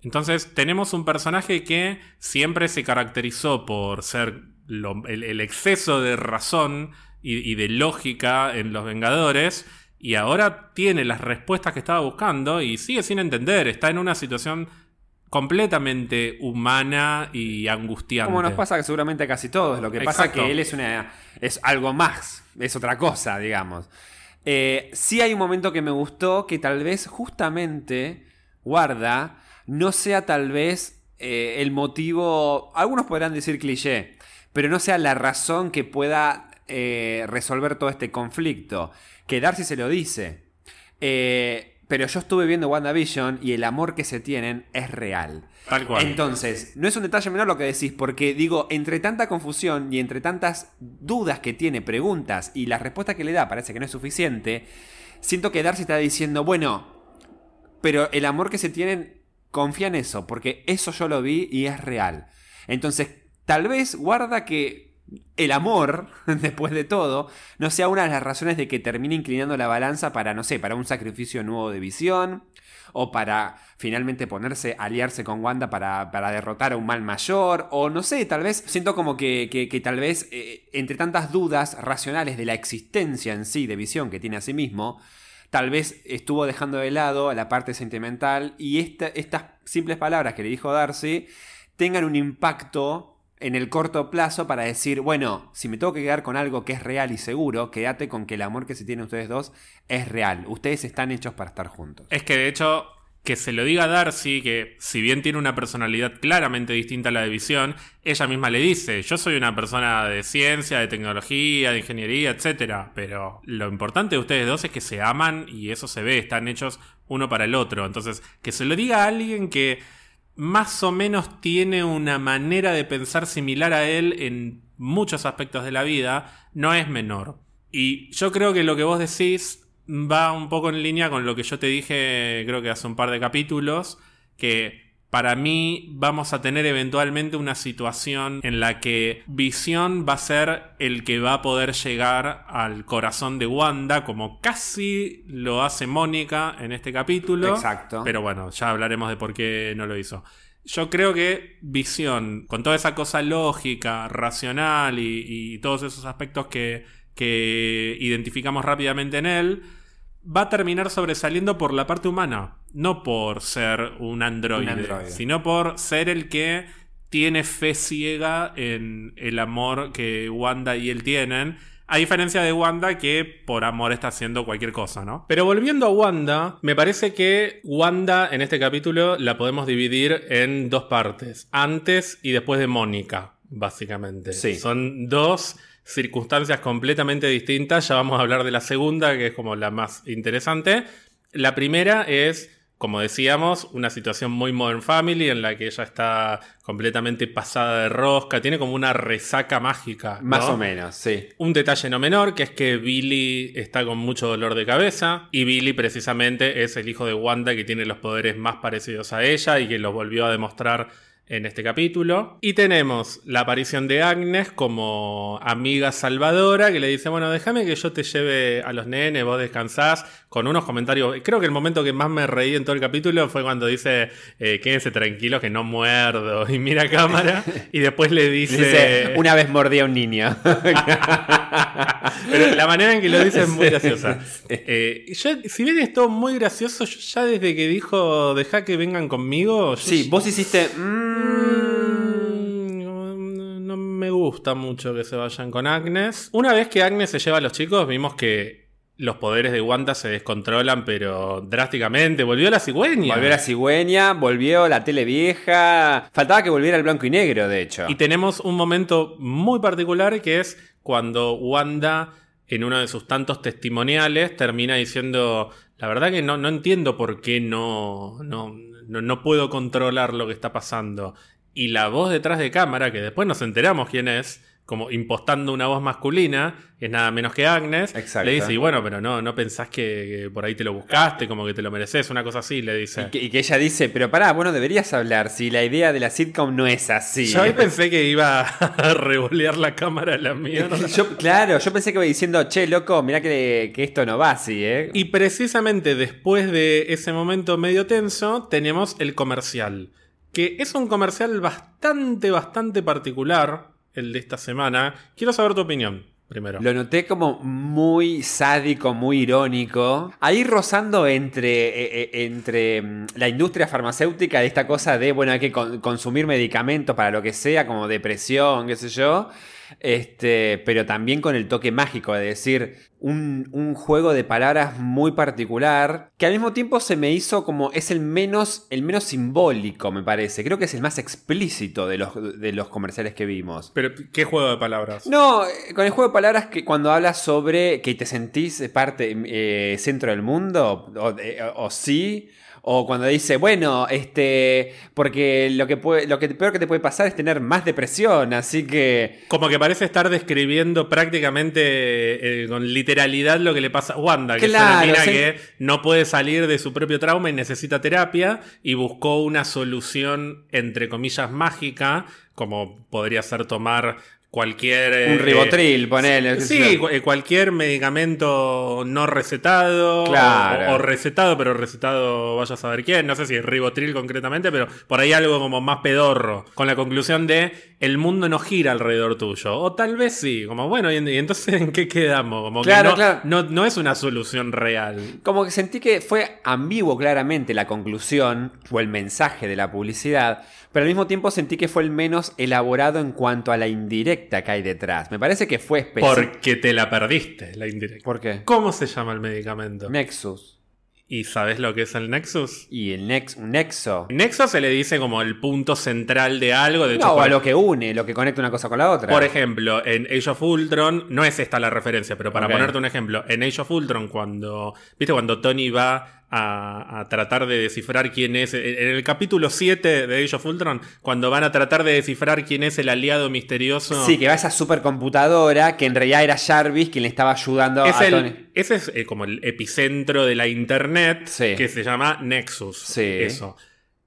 Entonces, tenemos un personaje que siempre se caracterizó por ser el, exceso de razón y de lógica en los Vengadores. Y ahora tiene las respuestas que estaba buscando y sigue sin entender. Está en una situación completamente humana y angustiante. Como nos pasa seguramente a casi todos. Lo que pasa es que él es, una, es algo más, es otra cosa, digamos. Eh, sí hay un momento que me gustó que tal vez justamente guarda no sea tal vez eh, el motivo, algunos podrán decir cliché, pero no sea la razón que pueda eh, resolver todo este conflicto. Que Darcy se lo dice. Eh, pero yo estuve viendo WandaVision y el amor que se tienen es real. Tal cual. Entonces, no es un detalle menor lo que decís, porque digo, entre tanta confusión y entre tantas dudas que tiene, preguntas y la respuesta que le da parece que no es suficiente, siento que Darcy está diciendo, bueno, pero el amor que se tienen, confía en eso, porque eso yo lo vi y es real. Entonces, tal vez guarda que el amor, después de todo, no sea una de las razones de que termine inclinando la balanza para, no sé, para un sacrificio nuevo de visión, o para finalmente ponerse, aliarse con Wanda para, para derrotar a un mal mayor, o no sé, tal vez siento como que, que, tal vez eh, entre tantas dudas racionales de la existencia en sí de visión que tiene a sí mismo, tal vez estuvo dejando de lado la parte sentimental y estas simples palabras que le dijo Darcy tengan un impacto en el corto plazo para decir, bueno, si me tengo que quedar con algo que es real y seguro, quédate con que el amor que se tiene ustedes dos es real. Ustedes están hechos para estar juntos. Es que de hecho, que se lo diga Darcy, que si bien tiene una personalidad claramente distinta a la de Visión, ella misma le dice, yo soy una persona de ciencia, de tecnología, de ingeniería, etc. Pero lo importante de ustedes dos es que se aman y eso se ve, están hechos uno para el otro. Entonces, que se lo diga a alguien que más o menos tiene una manera de pensar similar a él en muchos aspectos de la vida, no es menor. Y yo creo que lo que vos decís va un poco en línea con lo que yo te dije, creo que hace un par de capítulos, que para mí vamos a tener eventualmente una situación en la que Visión va a ser el que va a poder llegar al corazón de Wanda, como casi lo hace Mónica en este capítulo. Exacto. Pero bueno, ya hablaremos de por qué no lo hizo. Yo creo que Visión, con toda esa cosa lógica, racional y, todos esos aspectos que, que identificamos rápidamente en él, va a terminar sobresaliendo por la parte humana, no por ser un androide, sino por ser el que tiene fe ciega en el amor que Wanda y él tienen. A diferencia de Wanda que por amor está haciendo cualquier cosa, ¿no? Pero volviendo a Wanda, me parece que Wanda en este capítulo la podemos dividir en dos partes. Antes y después de Mónica, básicamente. Sí. Son dos circunstancias completamente distintas. Ya vamos a hablar de la segunda, que es como la más interesante. La primera es, como decíamos, una situación muy Modern Family en la que ella está completamente pasada de rosca, tiene como una resaca mágica. Más o menos, sí. Un detalle no menor, que es que Billy está con mucho dolor de cabeza y Billy precisamente es el hijo de Wanda que tiene los poderes más parecidos a ella y que lo volvió a demostrar en este capítulo. Y tenemos la aparición de Agnes como amiga salvadora que le dice, bueno, déjame que yo te lleve a los nenes, vos descansás, con unos comentarios. Creo que el momento que más me reí en todo el capítulo fue cuando dice, eh, quédense tranquilos que no muerdo, y mira cámara, y después le dice... una vez mordí a un niño. Pero la manera en que lo dice es muy graciosa. Eh, yo, si bien es todo muy gracioso, yo ya desde que dijo, deja que vengan conmigo... Sí, vos hiciste... Mm, Mm, no me gusta mucho que se vayan con Agnes. Una vez que Agnes se lleva a los chicos, vimos que los poderes de Wanda se descontrolan, pero drásticamente. Volvió la cigüeña. Volvió la cigüeña, volvió la tele vieja. Faltaba que volviera el blanco y negro, de hecho. Y tenemos un momento muy particular que es cuando Wanda, en uno de sus tantos testimoniales, termina diciendo: La verdad que no, no entiendo por qué no, no no, puedo controlar lo que está pasando. Y la voz detrás de cámara, que después nos enteramos quién es, como impostando una voz masculina, que es nada menos que Agnes, Exacto. le dice, y bueno, pero no, no pensás que, que por ahí te lo buscaste, como que te lo mereces, una cosa así, le dice. Y que, y que ella dice, pero pará, bueno, deberías hablar si la idea de la sitcom no es así. Yo ahí pensé que iba a revolear la cámara a la mierda. Yo- claro, yo pensé que iba diciendo, che, loco, mirá que, que esto no va así, ¿eh? Y precisamente después de ese momento medio tenso, tenemos el comercial. Que es un comercial bastante, bastante particular, el de esta semana. Quiero saber tu opinión, primero. Lo noté como muy sádico, muy irónico. Ahí rozando entre, eh, eh, entre mm, la industria farmacéutica de esta cosa de, bueno, hay que con- consumir medicamentos para lo que sea, como depresión, qué sé yo. Este, pero también con el toque mágico de decir un, un juego de palabras muy particular que al mismo tiempo se me hizo como es el menos, el menos simbólico, me parece. Creo que es el más explícito de los, de los comerciales que vimos. Pero, ¿qué juego de palabras? No, eh, con el juego de palabras que cuando hablas sobre que te sentís parte, eh, centro del mundo, o, de- o- o sí, o cuando dice, bueno, este, porque lo que, puede, lo que peor que te puede pasar es tener más depresión, así que... Como que parece estar describiendo prácticamente eh, con literalidad lo que le pasa a Wanda, que Claro, es una mina que no puede salir de su propio trauma y necesita terapia y buscó una solución, entre comillas, mágica, como podría ser tomar cualquier... eh, Un ribotril, ponele. Sí, cu- eh, cualquier medicamento no recetado Claro. o, o recetado, pero recetado vaya a saber quién, no sé si es ribotril concretamente, pero por ahí algo como más pedorro, con la conclusión de el mundo no gira alrededor tuyo, o tal vez sí, como bueno, y, y entonces en qué quedamos, como Claro, que no, claro. no, no es una solución real. Como que sentí que fue ambiguo claramente la conclusión o el mensaje de la publicidad, pero al mismo tiempo sentí que fue el menos elaborado en cuanto a la indirecta que hay detrás. Me parece que fue específico. Porque te la perdiste, la indirecta. ¿Por qué? ¿Cómo se llama el medicamento? Nexus. ¿Y sabes lo que es el Nexus? Y el nex, un nexo. Nexo se le dice como el punto central de algo. De hecho, No, o a lo que une, lo que conecta una cosa con la otra. Por ejemplo, en Age of Ultron, no es esta la referencia, pero para ponerte un ejemplo, en Age of Ultron, cuando, viste, cuando Tony va a, a tratar de descifrar quién es, en el capítulo 7 de Age of Ultron, cuando van a tratar de descifrar quién es el aliado misterioso. Sí, que va a esa supercomputadora que en realidad era Jarvis quien le estaba ayudando es a el- Tony. ese es eh, como el epicentro de la internet Sí. que se llama Nexus. Sí. Eso.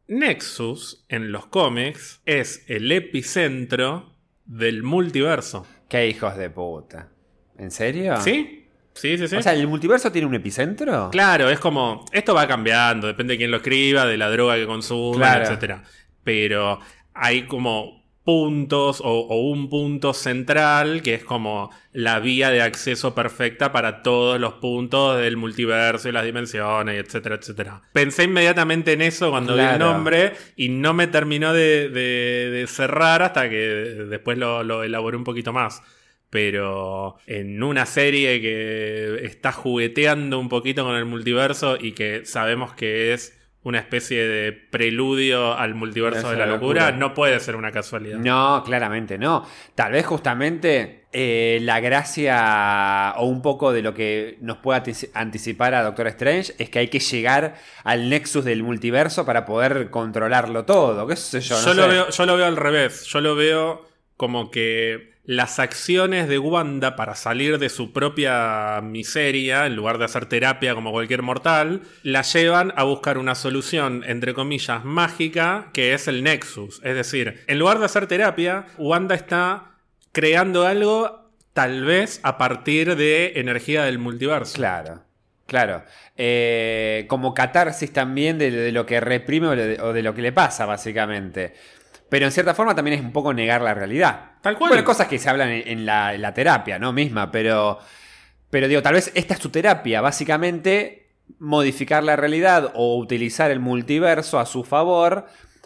Nexus en los cómics es el epicentro del multiverso. Qué hijos de puta. ¿En serio? ¿Sí? Sí, sí, sí. O sea, ¿el multiverso tiene un epicentro? Claro, es como. Esto va cambiando, depende de quién lo escriba, de la droga que consuman, Claro. etcétera. Pero hay como puntos o, o un punto central que es como la vía de acceso perfecta para todos los puntos del multiverso y las dimensiones, etcétera, etcétera. Pensé inmediatamente en eso cuando vi el nombre y no me terminó de, de- de cerrar hasta que después lo, lo elaboré un poquito más. Pero en una serie que está jugueteando un poquito con el multiverso y que sabemos que es una especie de preludio al multiverso de la locura. locura, no puede ser una casualidad. No, claramente no. Tal vez justamente eh, la gracia o un poco de lo que nos puede antici- anticipar a Doctor Strange es que hay que llegar al nexus del multiverso para poder controlarlo todo. ¿Qué sé yo? no yo, lo veo, yo lo veo al revés. Yo lo veo como que las acciones de Wanda para salir de su propia miseria, en lugar de hacer terapia como cualquier mortal, la llevan a buscar una solución, entre comillas, mágica, que es el Nexus. Es decir, en lugar de hacer terapia, Wanda está creando algo tal vez a partir de energía del multiverso. Claro, claro. Eh, como catarsis también de, lo que reprime o de lo que le pasa, básicamente. Pero en cierta forma también es un poco negar la realidad. Tal cual. Bueno, cosas que se hablan en, en la, en la terapia, ¿no? Misma, pero. Pero digo, tal vez esta es tu terapia, básicamente modificar la realidad o utilizar el multiverso a su favor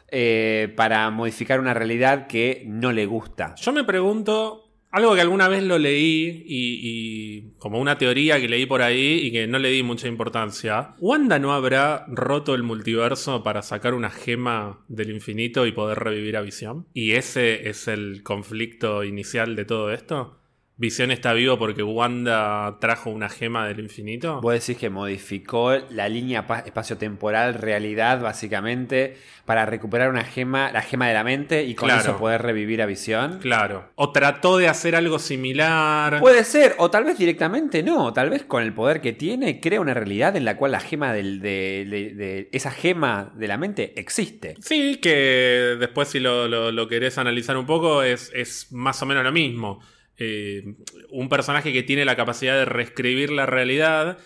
eh, para modificar una realidad que no le gusta. Yo me pregunto, algo que alguna vez lo leí y, como una teoría que leí por ahí y que no le di mucha importancia. ¿Wanda no habrá roto el multiverso para sacar una gema del infinito y poder revivir a Visión? ¿Y ese es el conflicto inicial de todo esto? Visión está vivo porque Wanda trajo una gema del infinito. Vos decís que modificó la línea espacio-temporal, realidad, básicamente, para recuperar una gema, la gema de la mente y con Claro. eso poder revivir a Visión. Claro. O trató de hacer algo similar. Puede ser, o tal vez directamente no, tal vez con el poder que tiene crea una realidad en la cual la gema del, de, de- de- esa gema de la mente existe. Sí, que después si lo, lo- lo querés analizar un poco es, es más o menos lo mismo. Eh, un personaje que tiene la capacidad de reescribir la realidad.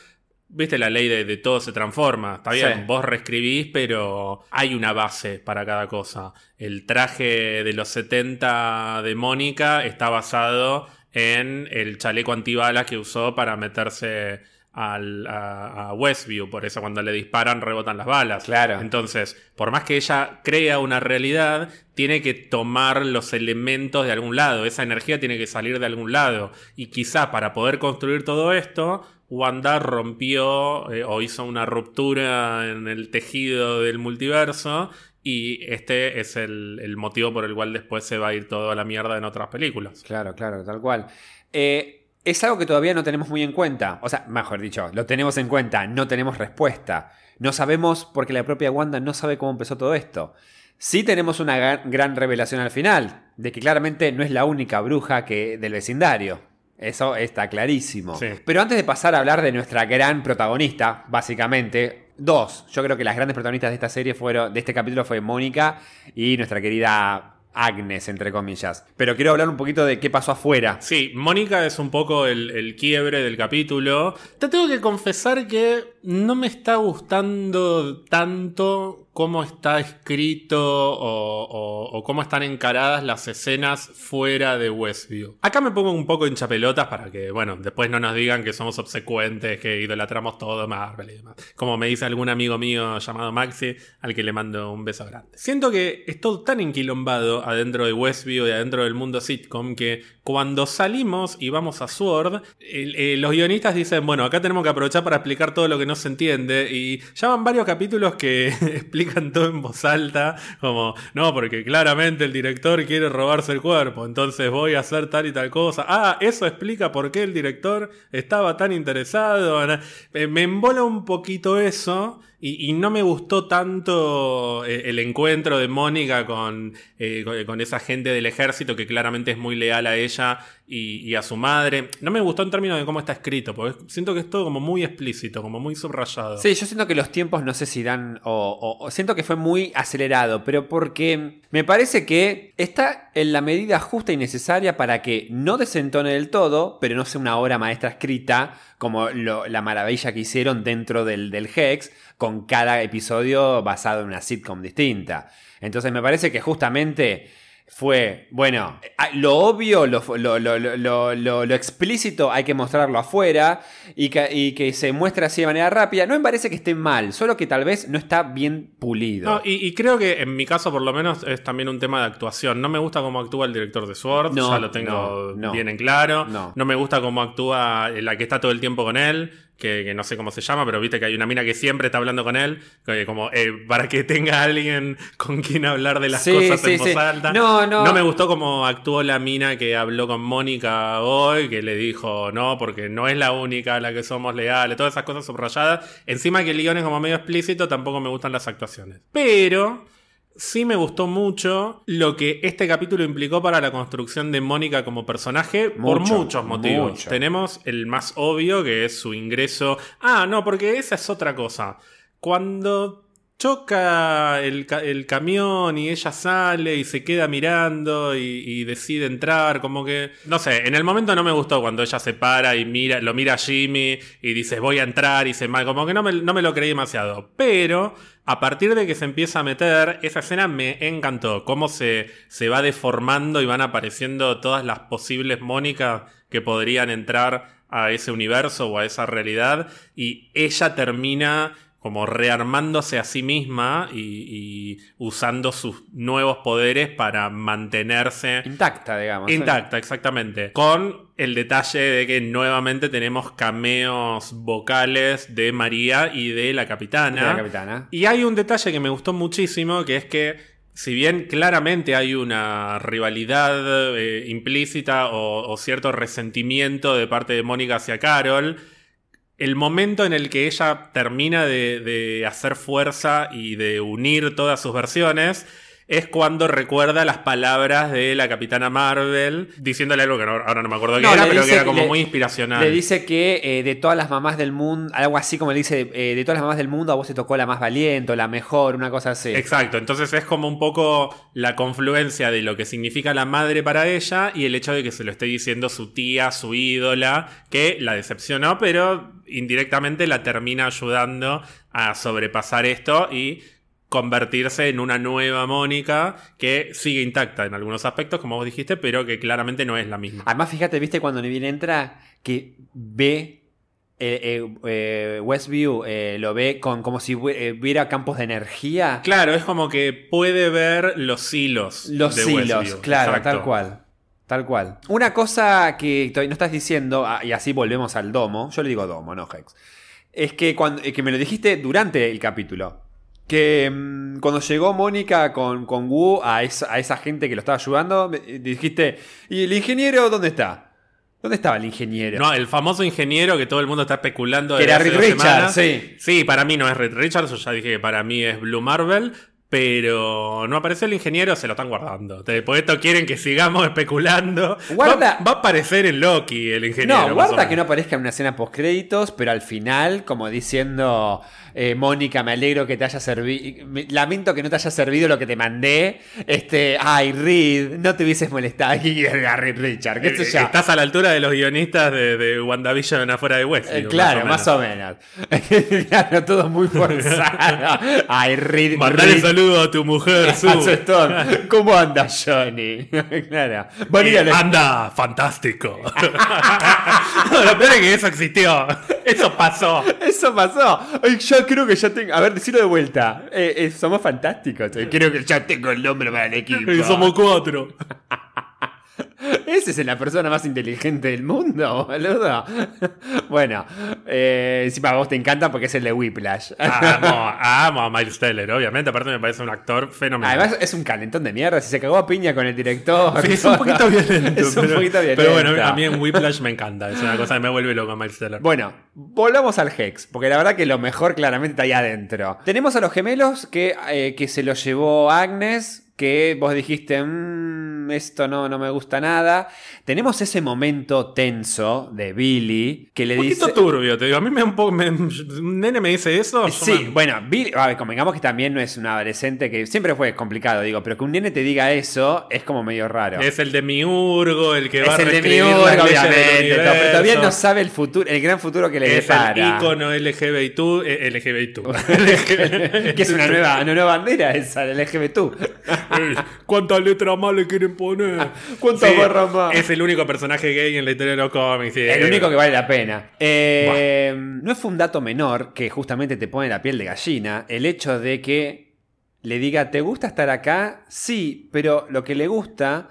Viste la ley de, de todo se transforma. Está bien, Sí. vos reescribís, pero hay una base para cada cosa. El traje de los 70 de Mónica está basado en el chaleco antibalas que usó para meterse al- a, a Westview. Por eso cuando le disparan rebotan las balas. Claro. Entonces, por más que ella crea una realidad, tiene que tomar los elementos de algún lado. Esa energía tiene que salir de algún lado. Y quizá para poder construir todo esto, Wanda rompió eh, o hizo una ruptura en el tejido del multiverso. Y este es el, el motivo por el cual después se va a ir todo a la mierda en otras películas. Claro, claro, tal cual. Eh, es algo que todavía no tenemos muy en cuenta. O sea, mejor dicho, lo tenemos en cuenta, no tenemos respuesta. No sabemos porque la propia Wanda no sabe cómo empezó todo esto. Sí tenemos una gran, revelación al final, de que claramente no es la única bruja que del vecindario. Eso está clarísimo. Sí. Pero antes de pasar a hablar de nuestra gran protagonista, básicamente, dos. Yo creo que las grandes protagonistas de esta serie fueron, de este capítulo fue Mónica y nuestra querida Agnes, entre comillas. Pero quiero hablar un poquito de qué pasó afuera. Sí, Mónica es un poco el, el quiebre del capítulo. Te tengo que confesar que no me está gustando tanto cómo está escrito o, cómo están encaradas las escenas fuera de Westview. Acá me pongo un poco en chapelotas para que, bueno, después no nos digan que somos obsecuentes, que idolatramos todo Marvel y demás. Como me dice algún amigo mío llamado Maxi, al que le mando un beso grande. Siento que es todo tan enquilombado adentro de Westview y adentro del mundo sitcom que cuando salimos y vamos a Sword, eh, los guionistas dicen, bueno, acá tenemos que aprovechar para explicar todo lo que no se entiende y ya van varios capítulos que explican todo en voz alta, como, no, porque claramente el director quiere robarse el cuerpo, entonces voy a hacer tal y tal cosa. Ah, eso explica por qué el director estaba tan interesado. Eh, Me embola un poquito eso. Y, no me gustó tanto eh, el encuentro de Mónica con, eh, con, con esa gente del ejército que claramente es muy leal a ella y, a su madre. No me gustó en términos de cómo está escrito, porque siento que es todo como muy explícito, como muy subrayado. Sí, yo siento que los tiempos no sé si dan o, siento que fue muy acelerado, pero porque me parece que está en la medida justa y necesaria para que no desentone del todo, pero no sea una obra maestra escrita como la maravilla que hicieron dentro del, del Hex, con cada episodio basado en una sitcom distinta. Entonces me parece que justamente fue, bueno, lo obvio, lo, explícito hay que mostrarlo afuera y que, y que se muestre así de manera rápida. No me parece que esté mal, solo que tal vez no está bien pulido. No, y, y creo que en mi caso, por lo menos, es también un tema de actuación. No me gusta cómo actúa el director de Sword, No, ya lo tengo no. bien en claro. No. me gusta cómo actúa la que está todo el tiempo con él, que, que no sé cómo se llama, pero viste que hay una mina que siempre está hablando con él, que como eh, para que tenga alguien con quien hablar de las Sí, cosas sí, en voz sí. alta. No, no. me gustó cómo actuó la mina que habló con Mónica hoy, que le dijo, no, porque no es la única a la que somos leales, todas esas cosas subrayadas. Encima que el guion es como medio explícito, tampoco me gustan las actuaciones. Pero sí me gustó mucho lo que este capítulo implicó para la construcción de Mónica como personaje por Mucho, muchos motivos. mucho. Tenemos el más obvio, que es su ingreso. Ah, no, porque esa es otra cosa. Cuando choca el, el camión y ella sale y se queda mirando y, y decide entrar, como que, no sé, en el momento no me gustó cuando ella se para y mira, lo mira a Jimmy y dice voy a entrar y se ma- como que no me, no me lo creí demasiado, pero a partir de que se empieza a meter, esa escena me encantó, cómo se, se va deformando y van apareciendo todas las posibles Mónicas que podrían entrar a ese universo o a esa realidad. Y ella termina como rearmándose a sí misma y, y usando sus nuevos poderes para mantenerse Intacta, digamos. intacta, exactamente. Con el detalle de que nuevamente tenemos cameos vocales de María y de la capitana. De la capitana. Y hay un detalle que me gustó muchísimo, que es que si bien claramente hay una rivalidad eh, implícita o, o cierto resentimiento de parte de Mónica hacia Carol, el momento en el que ella termina de, de hacer fuerza y de unir todas sus versiones es cuando recuerda las palabras de la Capitana Marvel, diciéndole algo que no- ahora no me acuerdo qué No, era, pero que era que como le- muy inspiracional. Le dice que eh, de todas las mamás del mundo, algo así como le dice, eh, de todas las mamás del mundo a vos te tocó la más valiente, la mejor, una cosa así. Exacto, entonces es como un poco la confluencia de lo que significa la madre para ella y el hecho de que se lo esté diciendo su tía, su ídola, que la decepcionó, pero indirectamente la termina ayudando a sobrepasar esto y convertirse en una nueva Mónica que sigue intacta en algunos aspectos, como vos dijiste, pero que claramente no es la misma. Además, fíjate, viste cuando Neville entra, que ve eh, eh, eh, Westview, eh, lo ve con como si hu- hubiera campos de energía. Claro, es como que puede ver los hilos. Los de hilos, Westview. claro, Exacto. tal cual. Tal cual. Una cosa que todavía no estás diciendo, ah, y así volvemos al domo, yo le digo domo, no Hex, es que, cuando, eh, que me lo dijiste durante el capítulo. Que mm, cuando llegó Mónica con, con Wu a esa, a esa gente que lo estaba ayudando, me- eh, dijiste, ¿y el ingeniero dónde está? ¿Dónde estaba el ingeniero? No, el famoso ingeniero que todo el mundo está especulando. Que era dos Richards, sí. Sí, para mí no es Reed Richards, yo ya dije que para mí es Blue Marvel. Pero no apareció el ingeniero, se lo están guardando. Por esto quieren que sigamos especulando. Guarda- Va, va a aparecer en Loki el ingeniero. No, guarda que no aparezca en una escena post créditos, pero al final, como diciendo, eh, Mónica, me alegro que te haya servido, lamento que no te haya servido lo que te mandé. Este, ay, Reed, no te hubieses molestado. Y a Reed Richard, qué sé Eh, yo. Estás a la altura de los guionistas de, de WandaVision afuera de West. Eh, claro, más o menos. claro, todo muy forzado. Ay, Reed. Mandale Reed, saludo a tu mujer, Sue. Stone. ¿Cómo anda Johnny? claro. Eh, anda, fantástico. No, lo peor es que eso existió. Eso pasó. Eso pasó. Ay, yo creo que ya tengo. A ver, decirlo de vuelta. Eh, eh, somos fantásticos. Eh, Creo que ya tengo el nombre para el equipo. Y somos cuatro. Esa es la persona más inteligente del mundo, boludo. bueno, eh, encima a vos te encanta porque es el de Whiplash. Amo, amo a Miles Teller, obviamente. Aparte me parece un actor fenomenal. Además es un calentón de mierda. Si se cagó a piña con el director. Sí, es un poquito violento. Es un pero, poquito violento. Pero bueno, a mí en Whiplash me encanta. Es una cosa que me vuelve loco Miles Teller. Bueno, volvamos al Hex, porque la verdad que lo mejor claramente está ahí adentro. Tenemos a los gemelos que, eh, que se los llevó Agnes, que vos dijiste, "Mm, esto no, no me gusta nada. Tenemos ese momento tenso de Billy que le un poquito dice... turbio, te digo. A mí me un poco. me- un nene me dice eso. Sí, me- bueno, Billy, a ver, convengamos que también no es un adolescente que siempre fue complicado, digo, pero que un nene te diga eso es como medio raro. Es el de Miurgo, el que va a Es el de Miurgo, obviamente, todo, pero todavía no sabe el futuro, el gran futuro que le Es depara. el icono LGBTQ. eh, LGBTQ. que es una nueva, una nueva bandera esa, el LGBT. ¿Cuántas letras más le quieren poner? ¿Cuántas barras más? Es el único personaje gay en la historia de los cómics. sí. El único que vale la pena. Eh, no fue un dato menor que justamente te pone la piel de gallina el hecho de que le diga, ¿te gusta estar acá? Sí, pero lo que le gusta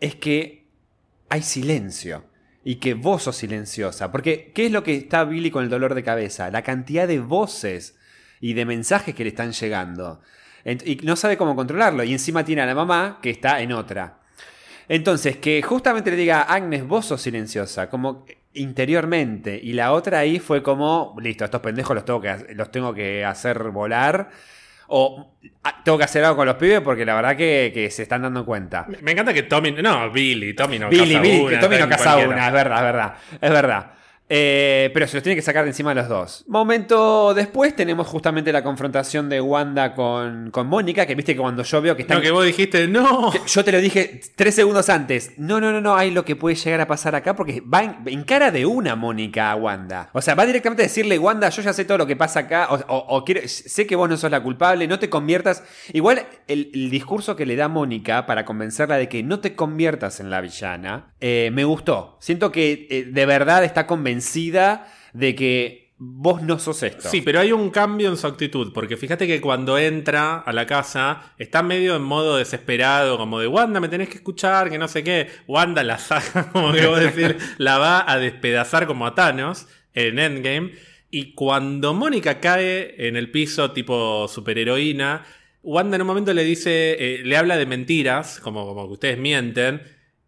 es que hay silencio. Y que vos sos silenciosa. Porque, ¿qué es lo que está Billy con el dolor de cabeza? La cantidad de voces y de mensajes que le están llegando. Y no sabe cómo controlarlo. Y encima tiene a la mamá que está en otra. Entonces, que justamente le diga, Agnes, vos sos silenciosa, como interiormente. Y la otra ahí fue como, listo, estos pendejos los tengo que, los tengo que hacer volar. O ah, tengo que hacer algo con los pibes porque la verdad que, que se están dando cuenta. Me encanta que Tommy. No, Billy. Tommy no Billy, casa Billy, una, que Tommy no casa cualquiera. una, es verdad, es verdad, es verdad. Eh, pero se los tiene que sacar de encima de los dos. Momento después tenemos justamente la confrontación de Wanda con, con Mónica, que viste que cuando yo veo que están... No, que vos dijiste, no. Yo te lo dije tres segundos antes. No, no, no, no, hay lo que puede llegar a pasar acá porque va en, en cara de una Mónica a Wanda. O sea, va directamente a decirle, Wanda, yo ya sé todo lo que pasa acá, o, o- o quiero- sé que vos no sos la culpable, no te conviertas. Igual el, el discurso que le da Mónica para convencerla de que no te conviertas en la villana, eh, me gustó. Siento que eh, de verdad está convencida de que vos no sos esto. Sí, pero hay un cambio en su actitud, porque fíjate que cuando entra a la casa está medio en modo desesperado, como de Wanda, me tenés que escuchar, que no sé qué. Wanda la saca, como que vos decir, la va a despedazar como a Thanos en Endgame. Y cuando Mónica cae en el piso tipo superheroína, Wanda en un momento le dice, eh, le habla de mentiras, como, como que ustedes mienten.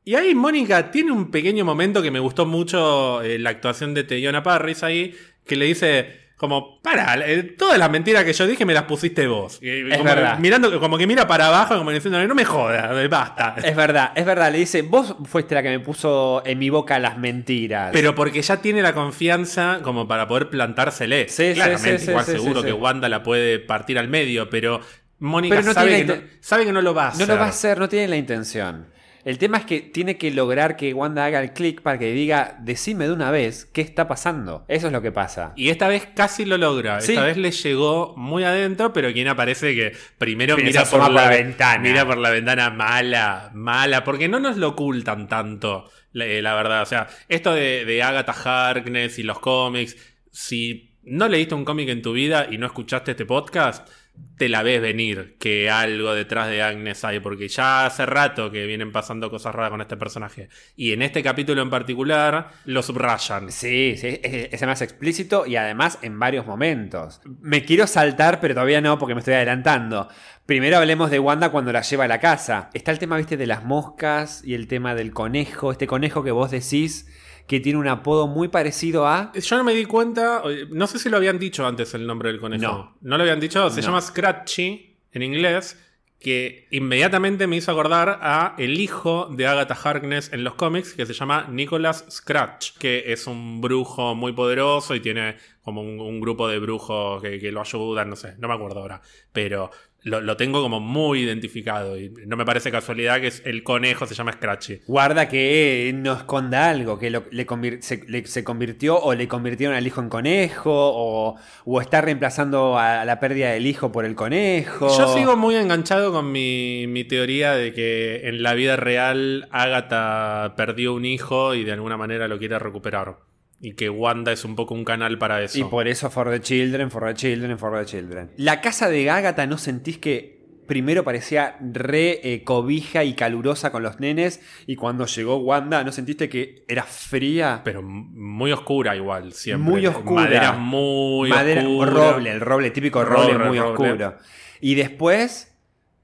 Y ahí Mónica tiene un pequeño momento que me gustó mucho eh, la actuación de Teyona Parris ahí, que le dice, como, para, eh, todas las mentiras que yo dije me las pusiste vos. Y- Es como, verdad. Mirando, como que mira para abajo, como diciendo, no me jodas, eh, basta. Es verdad, es verdad. Le dice, vos fuiste la que me puso en mi boca las mentiras. Pero porque ya tiene la confianza como para poder plantársele. Sí, Claramente, sí, sí, igual sí, seguro que. Wanda la puede partir al medio, pero Mónica no sabe, que no, sabe que no lo va a No hacer. lo va a hacer, no tiene la intención. El tema es que tiene que lograr que Wanda haga el clic para que diga, decime de una vez qué está pasando. Eso es lo que pasa. Y esta vez casi lo logra. Sí. Esta vez le llegó muy adentro, pero quien aparece que primero mira por la, ventana. Mira por la ventana mala, mala, porque no nos lo ocultan tanto, la, eh, la verdad. O sea, esto de, de Agatha Harkness y los cómics, si no leíste un cómic en tu vida y no escuchaste este podcast, te la ves venir que algo detrás de Agnes hay, porque ya hace rato que vienen pasando cosas raras con este personaje. Y en este capítulo en particular lo subrayan. Sí, sí, es, más explícito y además en varios momentos. Me quiero saltar, pero todavía no porque me estoy adelantando. Primero hablemos de Wanda cuando la lleva a la casa. Está el tema, viste, de las moscas y el tema del conejo. Este conejo que vos decís que tiene un apodo muy parecido a... Yo no me di cuenta, eh, no sé si lo habían dicho antes el nombre del conejo. No. No lo habían dicho, se No. llama Scratchy en inglés, que inmediatamente me hizo acordar a el hijo de Agatha Harkness en los cómics, que se llama Nicholas Scratch, que es un brujo muy poderoso y tiene como un, un grupo de brujos que, que lo ayudan, no sé, no me acuerdo ahora, pero lo, lo tengo como muy identificado y no me parece casualidad que es- el conejo se llama Scratchy. Guarda que no esconda algo, que lo- le, convir- se, le- se convirtió o le convirtieron al hijo en conejo o, o está reemplazando a la pérdida del hijo por el conejo. Yo sigo muy enganchado con mi, mi teoría de que en la vida real Agatha perdió un hijo y de alguna manera lo quiere recuperar. Y que Wanda es un poco un canal para eso. Y por eso For the Children, For the Children, For the Children. La casa de Agatha, ¿no sentís que primero parecía re eh, cobija y calurosa con los nenes? Y cuando llegó Wanda, ¿no sentiste que era fría? Pero muy oscura igual, siempre. Muy oscura. Madera muy Madera, oscura. roble, el roble, típico roble, Roble, muy roble. oscuro. Y después,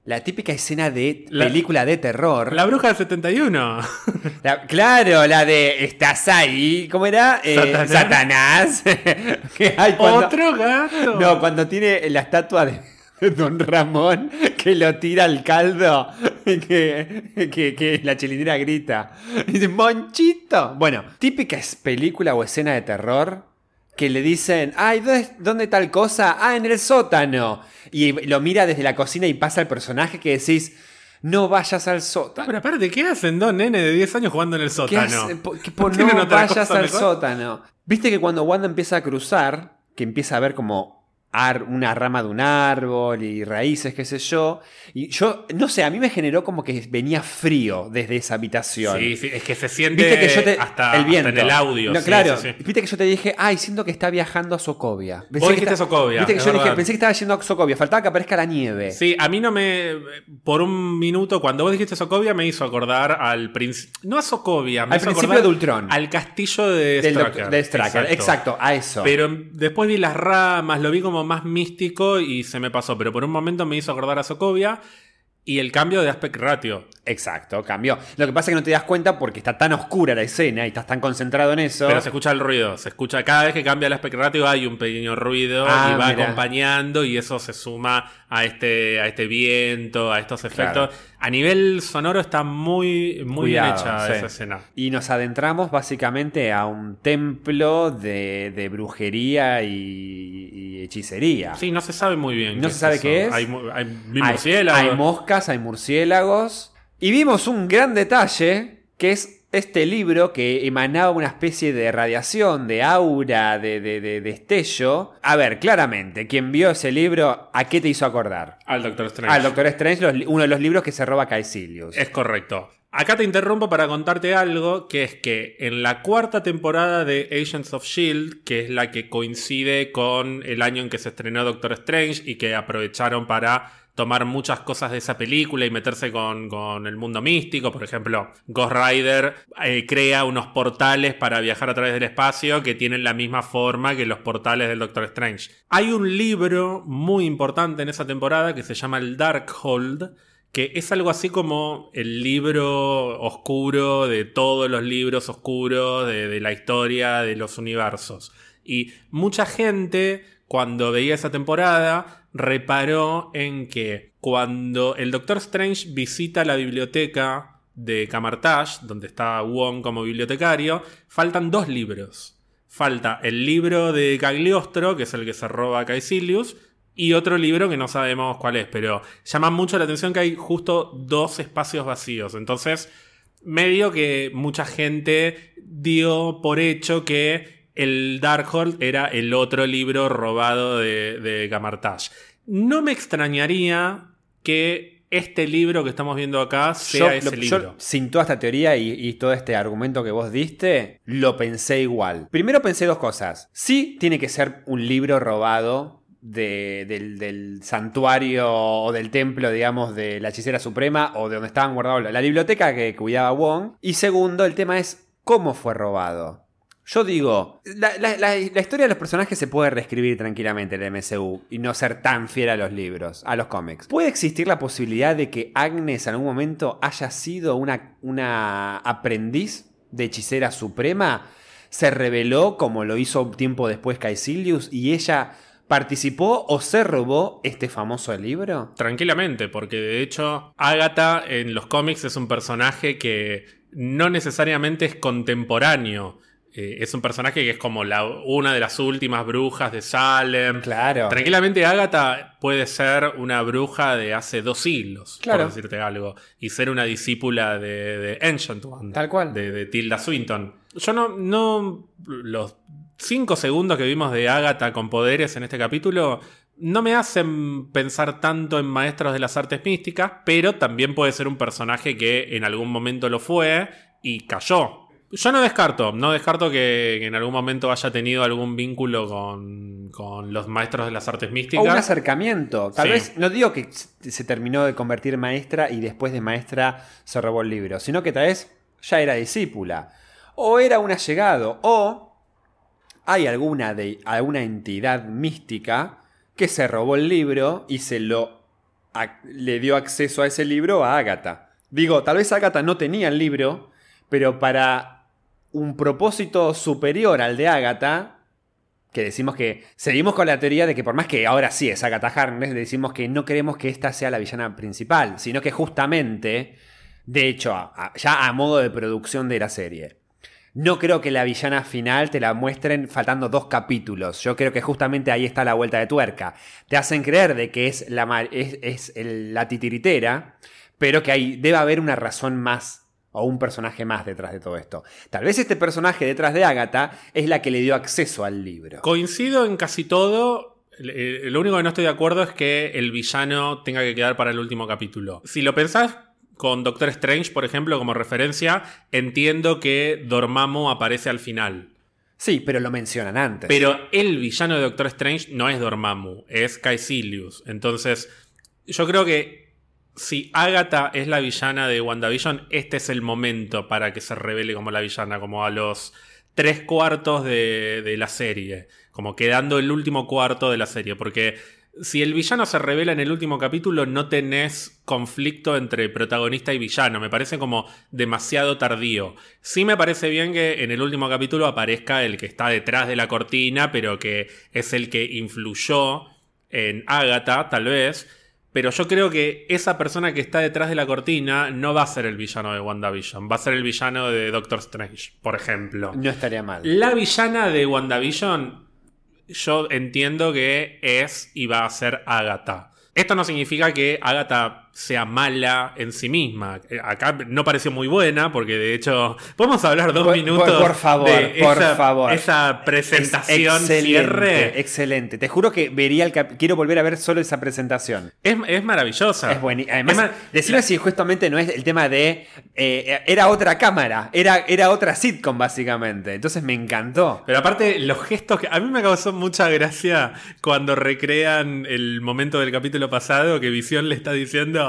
la típica escena de La- película de terror. La bruja del 71. La- claro, la de estás ahí, ¿cómo era? Eh, Satanás. Que hay cuando- Otro gato. No, cuando tiene la estatua de Don Ramón que lo tira al caldo, que, que, que la chilindrina grita. Y dice, Monchito. Bueno, típica es película o escena de terror que le dicen, ay, ¿dónde, dónde tal cosa? Ah, en el sótano. Y lo mira desde la cocina y pasa el personaje que decís, no vayas al sótano. Pero aparte, ¿qué hacen dos nenes de 10 años jugando en el ¿Qué sótano? hace? Po- que po- ¿Tienen no vayas al mejor? sótano. Viste que cuando Wanda empieza a cruzar, que empieza a ver como ar- una rama de un árbol y raíces, qué sé yo. Y yo, no sé, a mí me generó como que venía frío desde esa habitación. Sí, sí, es que se siente Viste que yo te. hasta, el viento. hasta en el audio. No, sí, claro. sí. Viste que yo te dije, ay, siento que está viajando a Sokovia. Pensé Vos que dijiste está- Sokovia, Viste que yo dije, pensé que estaba yendo a Sokovia. Faltaba que aparezca la nieve. Sí, a mí no me. Por un minuto, cuando vos dijiste Sokovia, me hizo acordar al principio. No a Sokovia, me Al hizo principio de Ultron. Al castillo de Stracker. de Stracker. Exacto. a eso. Pero después vi las ramas, lo vi como más místico y se me pasó. Pero por un momento me hizo acordar a Sokovia y el cambio de aspect ratio. Exacto, cambió. Lo que pasa es que no te das cuenta porque está tan oscura la escena y estás tan concentrado en eso. Pero se escucha el ruido, se escucha cada vez que cambia el aspect ratio hay un pequeño ruido Ah, y va mira. acompañando y eso se suma a este, a este viento, a estos efectos. Claro. A nivel sonoro está muy, muy bien hecha sí. esa escena. Y nos adentramos básicamente a un templo de, de brujería y, y hechicería. Sí, no se sabe muy bien. No se sabe qué es. Hay, hay, vi hay, murciélagos. hay moscas, hay murciélagos. Y vimos un gran detalle que es este libro que emanaba una especie de radiación, de aura, de, de, de destello. A ver, claramente, quien vio ese libro, ¿a qué te hizo acordar? Al Doctor Strange. Al Doctor Strange, los uno de los libros que se roba Caecilius. Es correcto. Acá te interrumpo para contarte algo, que es que en la cuarta temporada de Agents of Shield, que es la que coincide con el año en que se estrenó Doctor Strange y que aprovecharon para tomar muchas cosas de esa película y meterse con, el mundo místico. Por ejemplo, Ghost Rider eh, crea unos portales para viajar a través del espacio que tienen la misma forma que los portales del Doctor Strange. Hay un libro muy importante en esa temporada que se llama el Darkhold que es algo así como el libro oscuro de todos los libros oscuros de, la historia de los universos. Y mucha gente, cuando veía esa temporada, reparó en que cuando el Doctor Strange visita la biblioteca de Camartage, donde está Wong como bibliotecario, faltan dos libros. Falta el libro de Cagliostro, que es el que se roba a Caecilius, y otro libro que no sabemos cuál es, pero llama mucho la atención que hay justo dos espacios vacíos. Entonces, medio que mucha gente dio por hecho que el Darkhold era el otro libro robado de, de Gamartage. No me extrañaría que este libro que estamos viendo acá sea ese libro. sin toda esta teoría y, y, todo este argumento que vos diste, lo pensé igual. Primero pensé dos cosas. Sí, tiene que ser un libro robado del, santuario o del templo, digamos, de la hechicera suprema o de donde estaban guardados la biblioteca que cuidaba Wong. Y segundo, el tema es cómo fue robado. Yo digo, la, historia de los personajes se puede reescribir tranquilamente en el MCU y no ser tan fiel a los libros, a los cómics. ¿Puede existir la posibilidad de que Agnes en algún momento haya sido una, una aprendiz de hechicera suprema? Se reveló como lo hizo tiempo después Caecilius y ella ¿Participó o se robó este famoso libro? Tranquilamente, porque de hecho Agatha en los cómics es un personaje que no necesariamente es contemporáneo. Eh, es un personaje que es como la, una de las últimas brujas de Salem. Claro. Tranquilamente, Agatha puede ser una bruja de hace dos siglos, por decirte algo. Y ser una discípula de, de Ancient One. Tal cual. De, de Tilda Swinton. Yo no, no. Los cinco segundos que vimos de Agatha con poderes en este capítulo no me hacen pensar tanto en maestros de las artes místicas, pero también puede ser un personaje que en algún momento lo fue y cayó. Yo no descarto, no descarto que en algún momento haya tenido algún vínculo con, los maestros de las artes místicas. O un acercamiento. Tal vez, no digo que se terminó de convertir en maestra y después de maestra se robó el libro, sino que tal vez ya era discípula. O era un allegado. O hay alguna, de, alguna entidad mística que se robó el libro y se lo le dio acceso a ese libro a Agatha. Digo, tal vez Agatha no tenía el libro, pero para un propósito superior al de Agatha, que decimos que seguimos con la teoría de que por más que ahora sí es Agatha Harkness, decimos que no queremos que esta sea la villana principal, sino que justamente, de hecho, ya a modo de producción de la serie, no creo que la villana final te la muestren faltando dos capítulos. Yo creo que justamente ahí está la vuelta de tuerca. Te hacen creer de que es la, es, la titiritera, pero que ahí debe haber una razón más o un personaje más detrás de todo esto. Tal vez este personaje detrás de Agatha es la que le dio acceso al libro. Coincido en casi todo. Lo único que no estoy de acuerdo es que el villano tenga que quedar para el último capítulo. Si lo pensás, con Doctor Strange, por ejemplo, como referencia, entiendo que Dormammu aparece al final. Sí, pero lo mencionan antes. Pero el villano de Doctor Strange no es Dormammu, es Caecilius. Entonces, yo creo que si Agatha es la villana de WandaVision, este es el momento para que se revele como la villana, como a los tres cuartos de, la serie, como quedando el último cuarto de la serie, porque si el villano se revela en el último capítulo, no tenés conflicto entre protagonista y villano. Me parece como demasiado tardío. Sí me parece bien que en el último capítulo aparezca el que está detrás de la cortina, pero que es el que influyó en Agatha, tal vez. Pero yo creo que esa persona que está detrás de la cortina no va a ser el villano de WandaVision, va a ser el villano de Doctor Strange, por ejemplo. No estaría mal. La villana de WandaVision yo entiendo que es y va a ser Agatha. Esto no significa que Agatha sea mala en sí misma. Acá no pareció muy buena, porque de hecho. Podemos hablar dos Por- minutos. por- por favor, de por esa, favor. Esa presentación cierre. excelente. Te juro que vería el cap- quiero volver a ver solo esa presentación. Es, es maravillosa. Es buenísimo. Además, mar- decime si justamente no es el tema de. eh, era otra cámara, era, era otra sitcom, básicamente. Entonces me encantó. Pero aparte, los gestos que. A mí me causó mucha gracia cuando recrean el momento del capítulo pasado que Visión le está diciendo: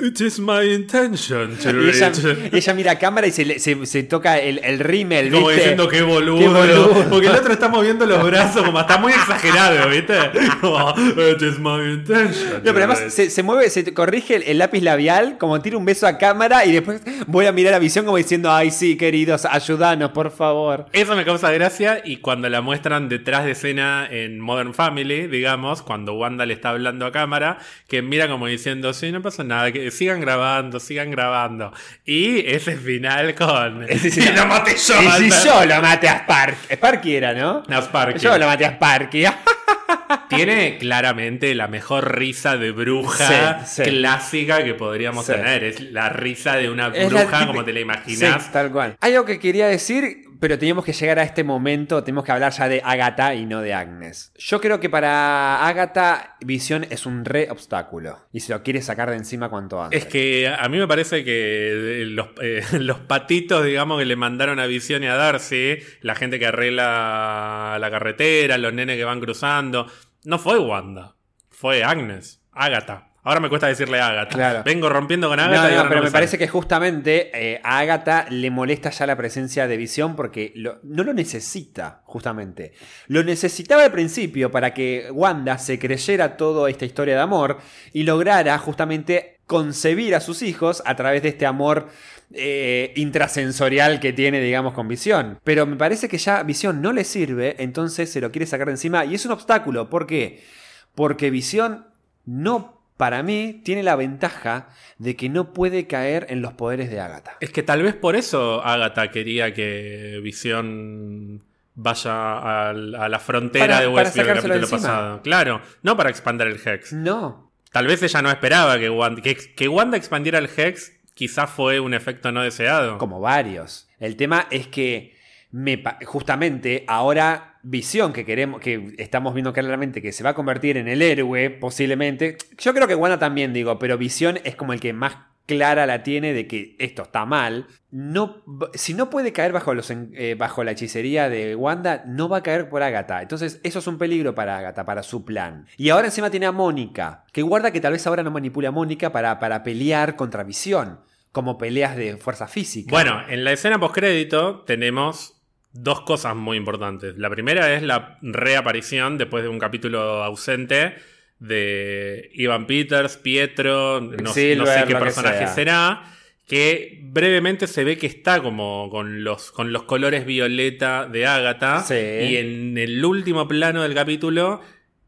It is my intention to Y ella, reach". y ella mira a cámara y se, se- se toca el, el rímel, Como ¿viste? diciendo qué boludo, Qué boludo. Porque el otro está moviendo los brazos como está muy exagerado, ¿viste? Como, It is my intention. No, pero además se, se mueve, se corrige el, el lápiz labial, como tira un beso a cámara y después voy a mirar a visión como diciendo, ay sí, queridos, ayúdanos, por favor. Eso me causa gracia y cuando la muestran detrás de escena en Modern Family, digamos, cuando Wanda le está hablando a cámara, que mira como diciendo, sí, no pasa nada, que sigan grabando, sigan grabando. Y ese final con... Sí, sí. lo maté yo. Y si Wanda". yo lo maté a Spark. Sparky era, ¿no? No, Sparky. Yo lo maté a Sparky. Tiene claramente la mejor risa de bruja Sí, sí. clásica que podríamos Sí. tener. Es la risa de una la bruja como te la imaginas. Sí, tal cual. Hay algo que quería decir, pero teníamos que llegar a este momento, tenemos que hablar ya de Agatha y no de Agnes. Yo creo que para Agatha, Visión es un re obstáculo y se lo quiere sacar de encima cuanto antes. Es que a mí me parece que eh, los, eh, los patitos, digamos, que le mandaron a Visión y a Darcy, la gente que arregla la carretera, los nenes que van cruzando, no fue Wanda, fue Agnes, Agatha. Ahora me cuesta decirle Agatha. Claro. Vengo rompiendo con No, Agatha. y no, ahora pero me parece que justamente eh, a Agatha le molesta ya la presencia de Visión porque lo- no lo necesita, justamente. Lo necesitaba al principio para que Wanda se creyera toda esta historia de amor y lograra justamente concebir a sus hijos a través de este amor eh, intrasensorial que tiene, digamos, con Visión. Pero me parece que ya Visión no le sirve, entonces se lo quiere sacar de encima y es un obstáculo. ¿Por qué? Porque Visión no, para mí, tiene la ventaja de que no puede caer en los poderes de Agatha. Es que tal vez por eso Agatha quería que Visión vaya al- a, la frontera Para- de Westview el capítulo pasado. Claro, no para expandir el Hex. No. Tal vez ella no esperaba que Wanda, que, que Wanda expandiera el Hex, quizás fue un efecto no deseado. Como varios. El tema es que me justamente ahora Visión que queremos, que estamos viendo claramente que se va a convertir en el héroe, posiblemente. Yo creo que Wanda también, digo, pero Visión es como el que más clara la tiene de que esto está mal. No, si no puede caer bajo, los, eh, bajo la hechicería de Wanda, no va a caer por Agatha. Entonces, eso es un peligro para Agatha, para su plan. Y ahora encima tiene a Mónica, que guarda que tal vez ahora no manipule a Mónica para, para pelear contra Visión, como peleas de fuerza física. Bueno, en la escena postcrédito tenemos dos cosas muy importantes. La primera es la reaparición después de un capítulo ausente de Ivan Peters, Pietro, no, sé qué que personaje será, que brevemente se ve que está como con los, con los colores violeta de Agatha Sí. y en el último plano del capítulo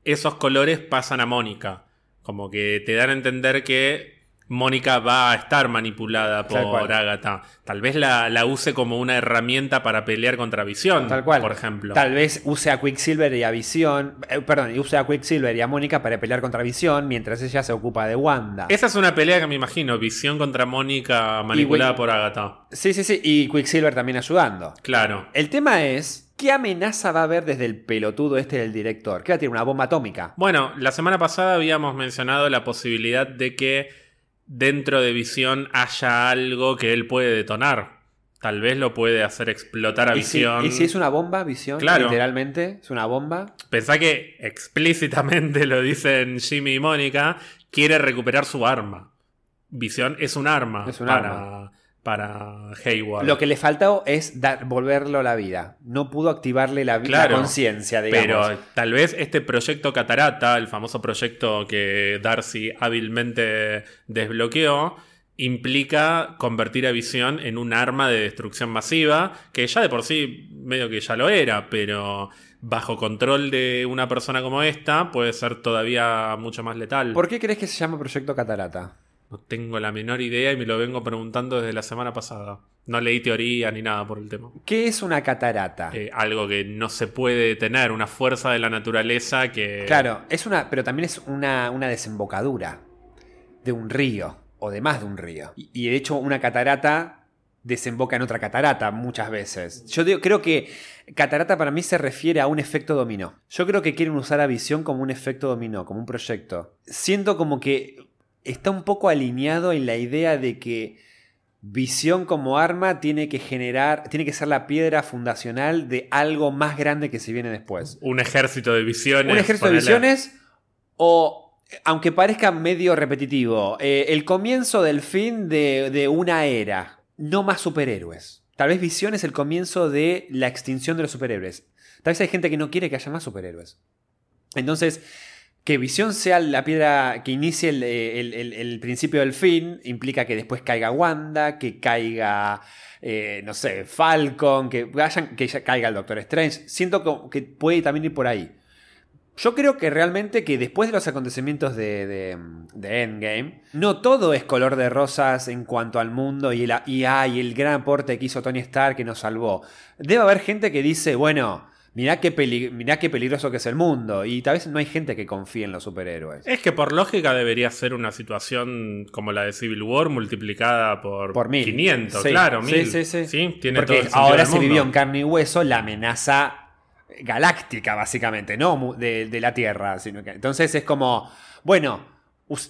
esos colores pasan a Mónica. Como que te dan a entender que Mónica va a estar manipulada por. Agatha. Tal vez la, la use como una herramienta para pelear contra Visión, Tal cual. por ejemplo. Tal vez use a Quicksilver y a Visión. eh, perdón, use a Quicksilver y a Mónica para pelear contra Visión mientras ella se ocupa de Wanda. Esa es una pelea que me imagino, Visión contra Mónica manipulada por Agatha. Sí, sí, sí. Y Quicksilver también ayudando. Claro. El tema es. ¿Qué amenaza va a haber desde el pelotudo este del director? ¿Qué va a tirar una bomba atómica? Bueno, la semana pasada habíamos mencionado la posibilidad de que dentro de Visión haya algo que él puede detonar. Tal vez lo puede hacer explotar a ¿Y si, Visión. y si es una bomba, visión? Claro. Literalmente, es una bomba. Pensá que explícitamente lo dicen Jimmy y Mónica, quiere recuperar su arma. Visión es un arma Es un para, arma. Para Hayward. Lo que le faltó es dar- volverlo a la vida. No pudo activarle la, vi- la Claro, conciencia, digamos. Pero tal vez este proyecto Catarata, el famoso proyecto que Darcy hábilmente desbloqueó, implica convertir a Visión en un arma de destrucción masiva, que ya de por sí medio que ya lo era, pero bajo control de una persona como esta puede ser todavía mucho más letal. ¿Por qué crees que se llama Proyecto Catarata? No tengo la menor idea y me lo vengo preguntando desde la semana pasada. No leí teoría ni nada por el tema. ¿Qué es una catarata? Eh, algo que no se puede detener, una fuerza de la naturaleza que... Claro, es una, pero también es una, una desembocadura. de un río, o de más de un río. Y, y de hecho una catarata desemboca en otra catarata muchas veces. Yo digo- creo que catarata para mí se refiere a un efecto dominó. Yo creo que quieren usar a Visión como un efecto dominó, como un proyecto. Siento como que está un poco alineado en la idea de que Visión como arma tiene que generar, tiene que ser la piedra fundacional de algo más grande que se viene después. Un ejército de visiones. Un ejército de visiones o, aunque parezca medio repetitivo, eh, el comienzo del fin de, de una era. No más superhéroes. Tal vez Visión es el comienzo de la extinción de los superhéroes. Tal vez hay gente que no quiere que haya más superhéroes. Entonces, que Visión sea la piedra que inicie el, principio del fin implica que después caiga Wanda, que caiga, eh, no sé, Falcon, que, vayan, que caiga el Doctor Strange. Siento que puede también ir por ahí. Yo creo que realmente que después de los acontecimientos de, de- de Endgame, no todo es color de rosas en cuanto al mundo y el, y, ay, el gran aporte que hizo Tony Stark que nos salvó. Debe haber gente que dice, bueno, mirá qué, peli- mirá qué peligroso que es el mundo. Y tal vez no hay gente que confíe en los superhéroes. Es que por lógica debería ser una situación como la de Civil War multiplicada por, Por mil. 500, Sí, claro, sí, mil. sí, sí. tiene todo Porque el ahora del se mundo. vivió en carne y hueso la amenaza galáctica, básicamente, no de, de la Tierra. Sino que, entonces es como, bueno,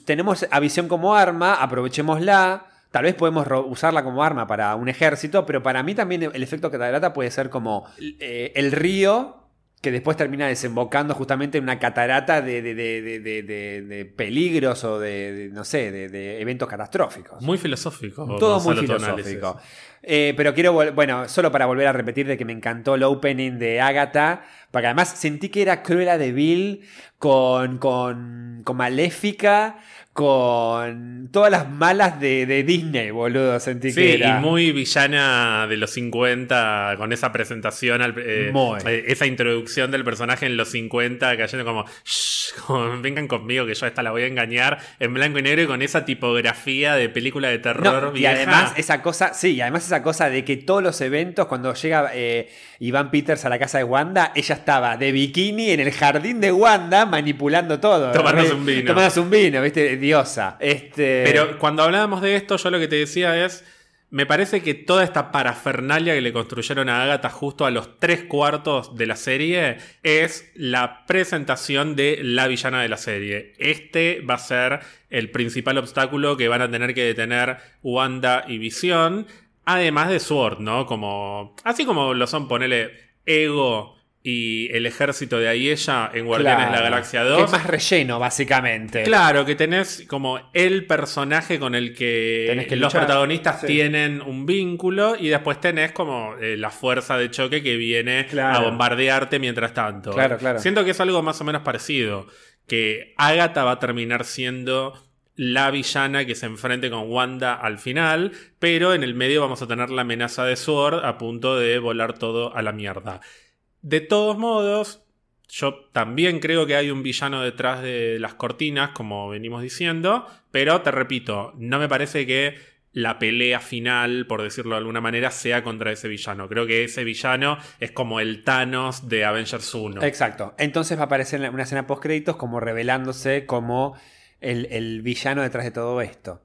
tenemos a visión como arma, aprovechémosla. Tal vez podemos usarla como arma para un ejército, pero para mí también el efecto catarata puede ser como eh, el río que después termina desembocando justamente en una catarata de, de- de- de- peligros o de, no sé, de, eventos catastróficos. Muy filosófico. Todo muy filosófico. Eh, pero quiero, bueno, solo para volver a repetir de que me encantó el opening de Agatha, porque además sentí que era Cruella de Vil con, con, con Maléfica, con todas las malas de, de Disney, boludo, sentí Sí, que y era. muy villana de los 50 con esa presentación, al- eh, eh, esa introducción del personaje en los 50 cayendo como, "Shh, como, vengan conmigo que yo esta la voy a engañar en blanco y negro y con esa tipografía de película de terror No, y además esa cosa, sí, y además esa cosa de que todos los eventos, cuando llega eh, Iván Peters a la casa de Wanda, ella estaba de bikini en el jardín de Wanda manipulando todo. Tomándose un vino. Tomándose un vino, viste, diosa. Este... Pero cuando hablábamos de esto, yo lo que te decía es. Me parece que toda esta parafernalia que le construyeron a Agatha justo a los tres cuartos de la serie es la presentación de la villana de la serie. Este va a ser el principal obstáculo que van a tener que detener Wanda y Visión. Además de Sword, ¿no? Como. Así como lo son, ponele Ego y el ejército de Aiyella en Guardianes de la Galaxia que 2. es más relleno, básicamente. Claro, que tenés como el personaje con el que, Tenés que los luchar. protagonistas Sí. tienen un vínculo y después tenés como eh, la fuerza de choque que viene Claro. a bombardearte mientras tanto. Claro, claro. Siento que es algo más o menos parecido, que Agatha va a terminar siendo la villana que se enfrente con Wanda al final, pero en el medio vamos a tener la amenaza de Sword a punto de volar todo a la mierda. De todos modos, yo también creo que hay un villano detrás de las cortinas, como venimos diciendo, pero te repito, no me parece que la pelea final, por decirlo de alguna manera, sea contra ese villano. Creo que ese villano es como el Thanos de Avengers 1. Exacto. Entonces va a aparecer en una escena post créditos como revelándose como el, el villano detrás de todo esto.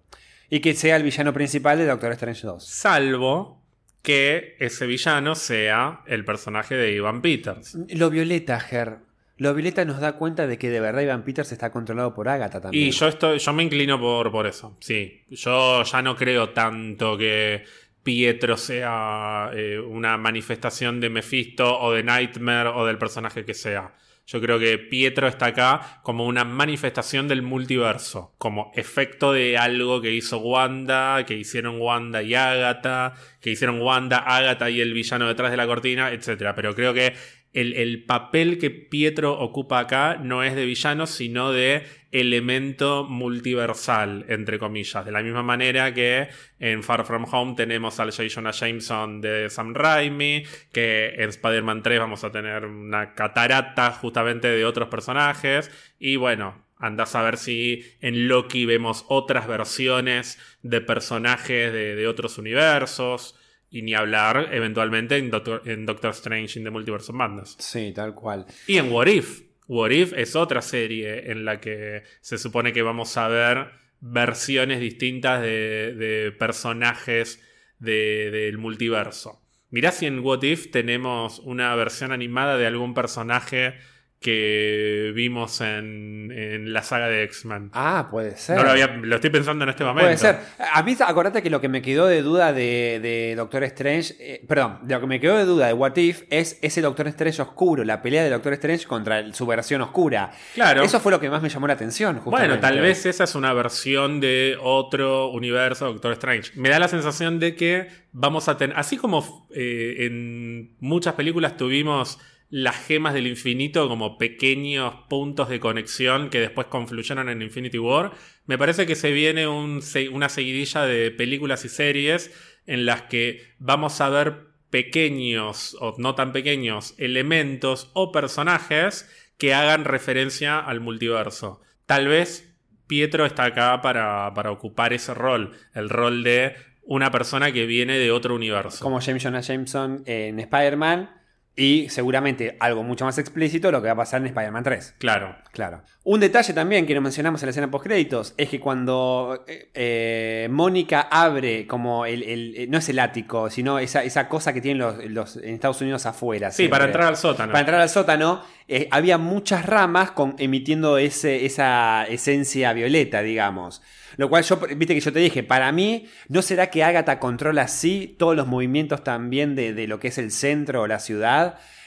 Y que sea el villano principal de Doctor Strange 2. Salvo que ese villano sea el personaje de Ivan Peters. Lo violeta, Ger. Lo violeta nos da cuenta de que de verdad Ivan Peters está controlado por Agatha también. Y yo estoy, yo me inclino por, por eso. Sí. Yo ya no creo tanto que Pietro sea eh, una manifestación de Mephisto o de Nightmare o del personaje que sea. Yo creo que Pietro está acá como una manifestación del multiverso, como efecto de algo que hizo Wanda, que hicieron Wanda y Agatha, que hicieron Wanda, Agatha y el villano detrás de la cortina, etc. Pero creo que el, el papel que Pietro ocupa acá no es de villano, sino de elemento multiversal, entre comillas. De la misma manera que en Far From Home tenemos al J. Jonah Jameson de Sam Raimi, que en Spider-Man 3 vamos a tener una catarata justamente de otros personajes. Y bueno, Andás a ver si en Loki vemos otras versiones de personajes de, de otros universos. Y ni hablar eventualmente en Doctor, en Doctor Strange in the Multiverse of Madness. Sí, tal cual. Y en What If. What If es otra serie en la que se supone que vamos a ver versiones distintas de, de personajes de- del multiverso. Mirá si en What If tenemos una versión animada de algún personaje que vimos en, en la saga de X-Men. Ah, puede ser. No lo, había- lo estoy pensando en este momento. Puede ser. A mí, acordate que lo que me quedó de duda de, de Doctor Strange, eh, perdón, de lo que me quedó de duda de What If es ese Doctor Strange oscuro, la pelea de Doctor Strange contra el- su versión oscura. Claro. Eso fue lo que más me llamó la atención, justamente. Bueno, tal vez esa es una versión de otro universo Doctor Strange. Me da la sensación de que vamos a tener, así como eh, en muchas películas tuvimos las gemas del infinito como pequeños puntos de conexión que después confluyeron en Infinity War, me parece que se viene una seguidilla de películas y series en las que vamos a ver pequeños o no tan pequeños elementos o personajes que hagan referencia al multiverso. Tal vez Pietro está acá para, para ocupar ese rol, el rol de una persona que viene de otro universo. Como James Jonah Jameson en Spider-Man y seguramente algo mucho más explícito lo que va a pasar en Spider-Man 3. Claro. Claro. Un detalle también que no mencionamos en la escena post-créditos es que cuando eh, eh, Mónica abre como el, el- eh, no es el ático, sino esa, esa cosa que tienen los, los- en Estados Unidos afuera. Sí, siempre. para entrar al sótano. Para entrar al sótano, eh, había muchas ramas con, emitiendo ese, esa esencia violeta, digamos. Lo cual yo, viste que yo te dije, para mí, ¿no será que Agatha controla así todos los movimientos también de, de lo que es el centro o la ciudad,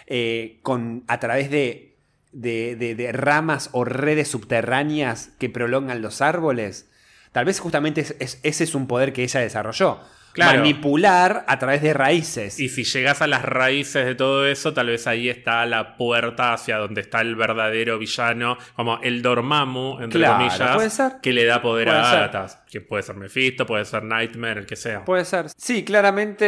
eh, con, a través de, de, ramas o redes subterráneas que prolongan los árboles? Tal vez justamente es- es- ese es un poder que ella desarrolló. Claro. Manipular a través de raíces. Y si llegas a las raíces de todo eso, tal vez ahí está la puerta hacia donde está el verdadero villano, como el Dormammu, entre Claro, comillas, puede ser. que le da poder Puede a. Agatha. Que puede ser Mephisto, puede ser Nightmare, el que sea. Puede ser. Sí, claramente.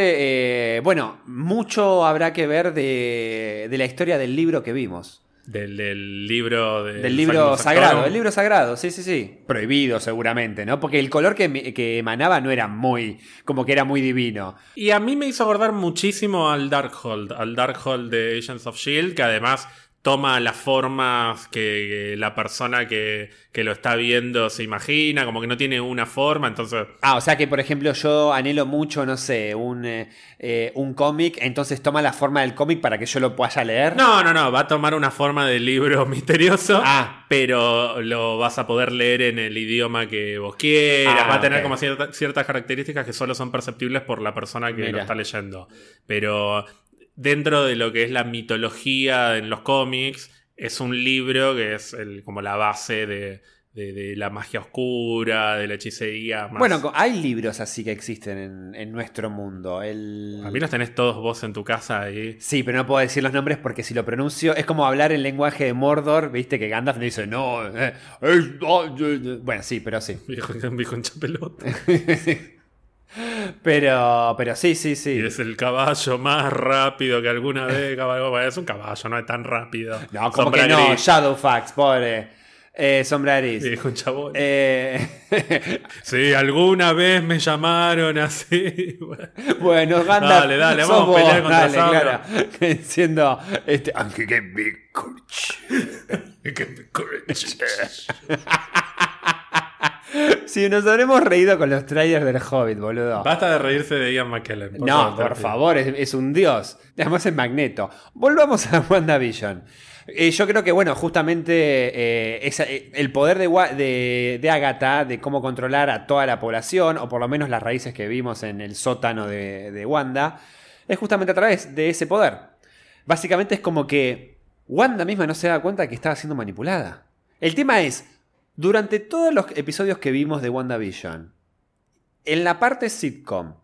eh, bueno, mucho habrá que ver de, de la historia del libro que vimos. Del, del libro de- Del libro sagrado. El libro sagrado, sí, sí, sí. Prohibido seguramente, ¿no? Porque el color que, que emanaba no era muy. como que era muy divino. Y a mí me hizo acordar muchísimo al Darkhold, al Darkhold de Agents of Shield, que además toma las formas que la persona que, que lo está viendo se imagina, como que no tiene una forma, entonces... Ah, o sea que, por ejemplo, yo anhelo mucho, no sé, un, eh, eh, un cómic, entonces toma la forma del cómic para que yo lo pueda leer. No, no, no, va a tomar una forma de libro misterioso, Ah. pero lo vas a poder leer en el idioma que vos quieras, Ah, va a tener como cierta- ciertas características que solo son perceptibles por la persona que lo está leyendo. Pero dentro de lo que es la mitología en los cómics, es un libro que es el- como la base de, de- de la magia oscura, de la hechicería. Más. Bueno, hay libros así que existen en, en nuestro mundo. El... a mí los tenés todos vos en tu casa ahí. Sí, pero no puedo decir los nombres porque si lo pronuncio es como hablar el lenguaje de Mordor, viste que Gandalf no dice no. eh, oh, eh, eh". Bueno, sí, pero sí. Viejo, viejo pelota. Pero, pero sí, sí, Y sí. es el caballo más rápido que alguna vez cabalgó. Es un caballo, no es tan rápido. No, como Sombra que no, gris. Shadowfax, pobre. Eh, Sombra Gris. Y dijo un chabón. Eh, Sí, alguna vez me llamaron así. bueno, Gandalf. Dale, dale, vamos a pelear contra dale, claro. Siendo este. Aunque que me Si nos habremos reído con los trailers del Hobbit, boludo. Basta de reírse de Ian McKellen. por No, favor, por favor, es, es un dios. Además es Magneto. Volvamos a WandaVision. Eh, yo creo que, bueno, justamente eh, esa- eh, el poder de, Wa- de, de Agatha, de cómo controlar a toda la población, o por lo menos las raíces que vimos en el sótano de, de Wanda, es justamente a través de ese poder. Básicamente es como que Wanda misma no se da cuenta que estaba siendo manipulada. El tema es, durante todos los episodios que vimos de WandaVision, en la parte sitcom,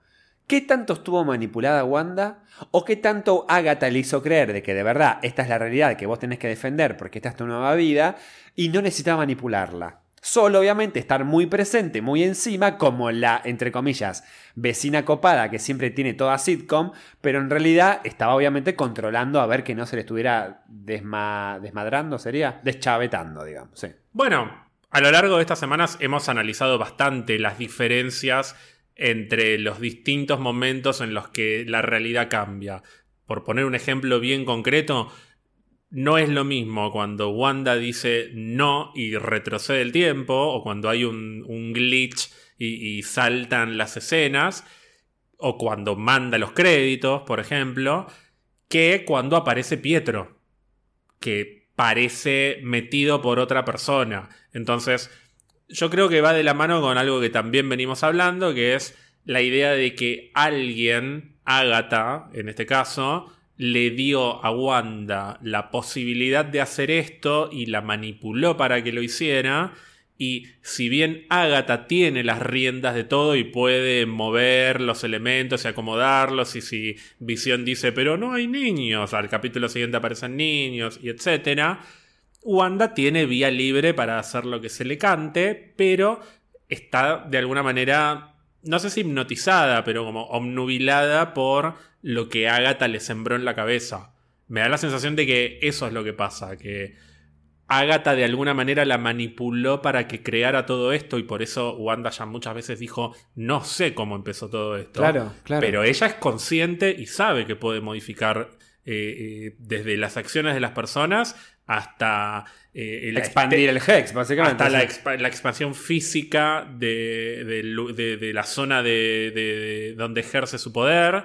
¿qué tanto estuvo manipulada Wanda? ¿O qué tanto Agatha le hizo creer de que de verdad esta es la realidad que vos tenés que defender porque esta es tu nueva vida y no necesitaba manipularla? Solo obviamente estar muy presente, muy encima, como la, entre comillas, vecina copada que siempre tiene toda sitcom, pero en realidad estaba obviamente controlando a ver que no se le estuviera desma- desmadrando, sería deschavetando, digamos. Sí. Bueno, a lo largo de estas semanas hemos analizado bastante las diferencias entre los distintos momentos en los que la realidad cambia. Por poner un ejemplo bien concreto, no es lo mismo cuando Wanda dice no y retrocede el tiempo, o cuando hay un, glitch y, y, saltan las escenas, o cuando manda los créditos, por ejemplo, que cuando aparece Pietro, que parece metido por otra persona. Entonces, yo creo que va de la mano con algo que también venimos hablando, que es la idea de que alguien, Agatha en este caso, le dio a Wanda la posibilidad de hacer esto y la manipuló para que lo hiciera. Y si bien Agatha tiene las riendas de todo y puede mover los elementos y acomodarlos, y si Visión dice, pero no hay niños, al capítulo siguiente aparecen niños, y etc., Wanda tiene vía libre para hacer lo que se le cante, pero está de alguna manera, no sé si hipnotizada, pero como omnubilada por lo que Agatha le sembró en la cabeza. Me da la sensación de que eso es lo que pasa, que Agatha de alguna manera la manipuló para que creara todo esto y por eso Wanda ya muchas veces dijo, no sé cómo empezó todo esto. Claro, claro. Pero ella es consciente y sabe que puede modificar eh, eh, desde las acciones de las personas hasta eh, expandir el Hex, básicamente. Hasta la, expansión física de, la zona de, donde ejerce su poder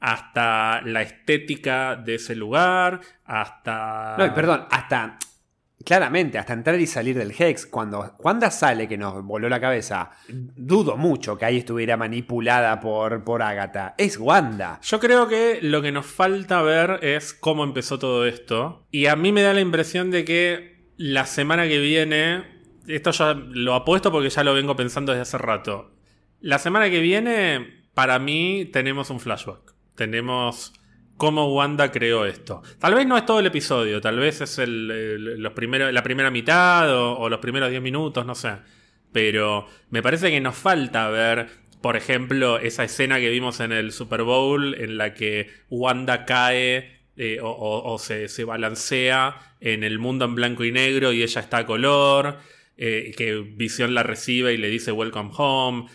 hasta la estética de ese lugar, hasta... No, perdón, hasta... Claramente, hasta entrar y salir del Hex, cuando Wanda sale, que nos voló la cabeza, dudo mucho que ahí estuviera manipulada por, por Agatha. Es Wanda. Yo creo que lo que nos falta ver es cómo empezó todo esto. Y a mí me da la impresión de que la semana que viene, esto ya lo apuesto porque ya lo vengo pensando desde hace rato. La semana que viene, para mí, tenemos un flashback tenemos cómo Wanda creó esto. Tal vez no es todo el episodio, tal vez es los la primera mitad o, los primeros 10 minutos, no sé. Pero me parece que nos falta ver, por ejemplo, esa escena que vimos en el Super Bowl en la que Wanda cae eh, o, se, balancea en el mundo en blanco y negro y ella está a color, eh, que Visión la recibe y le dice Welcome Home.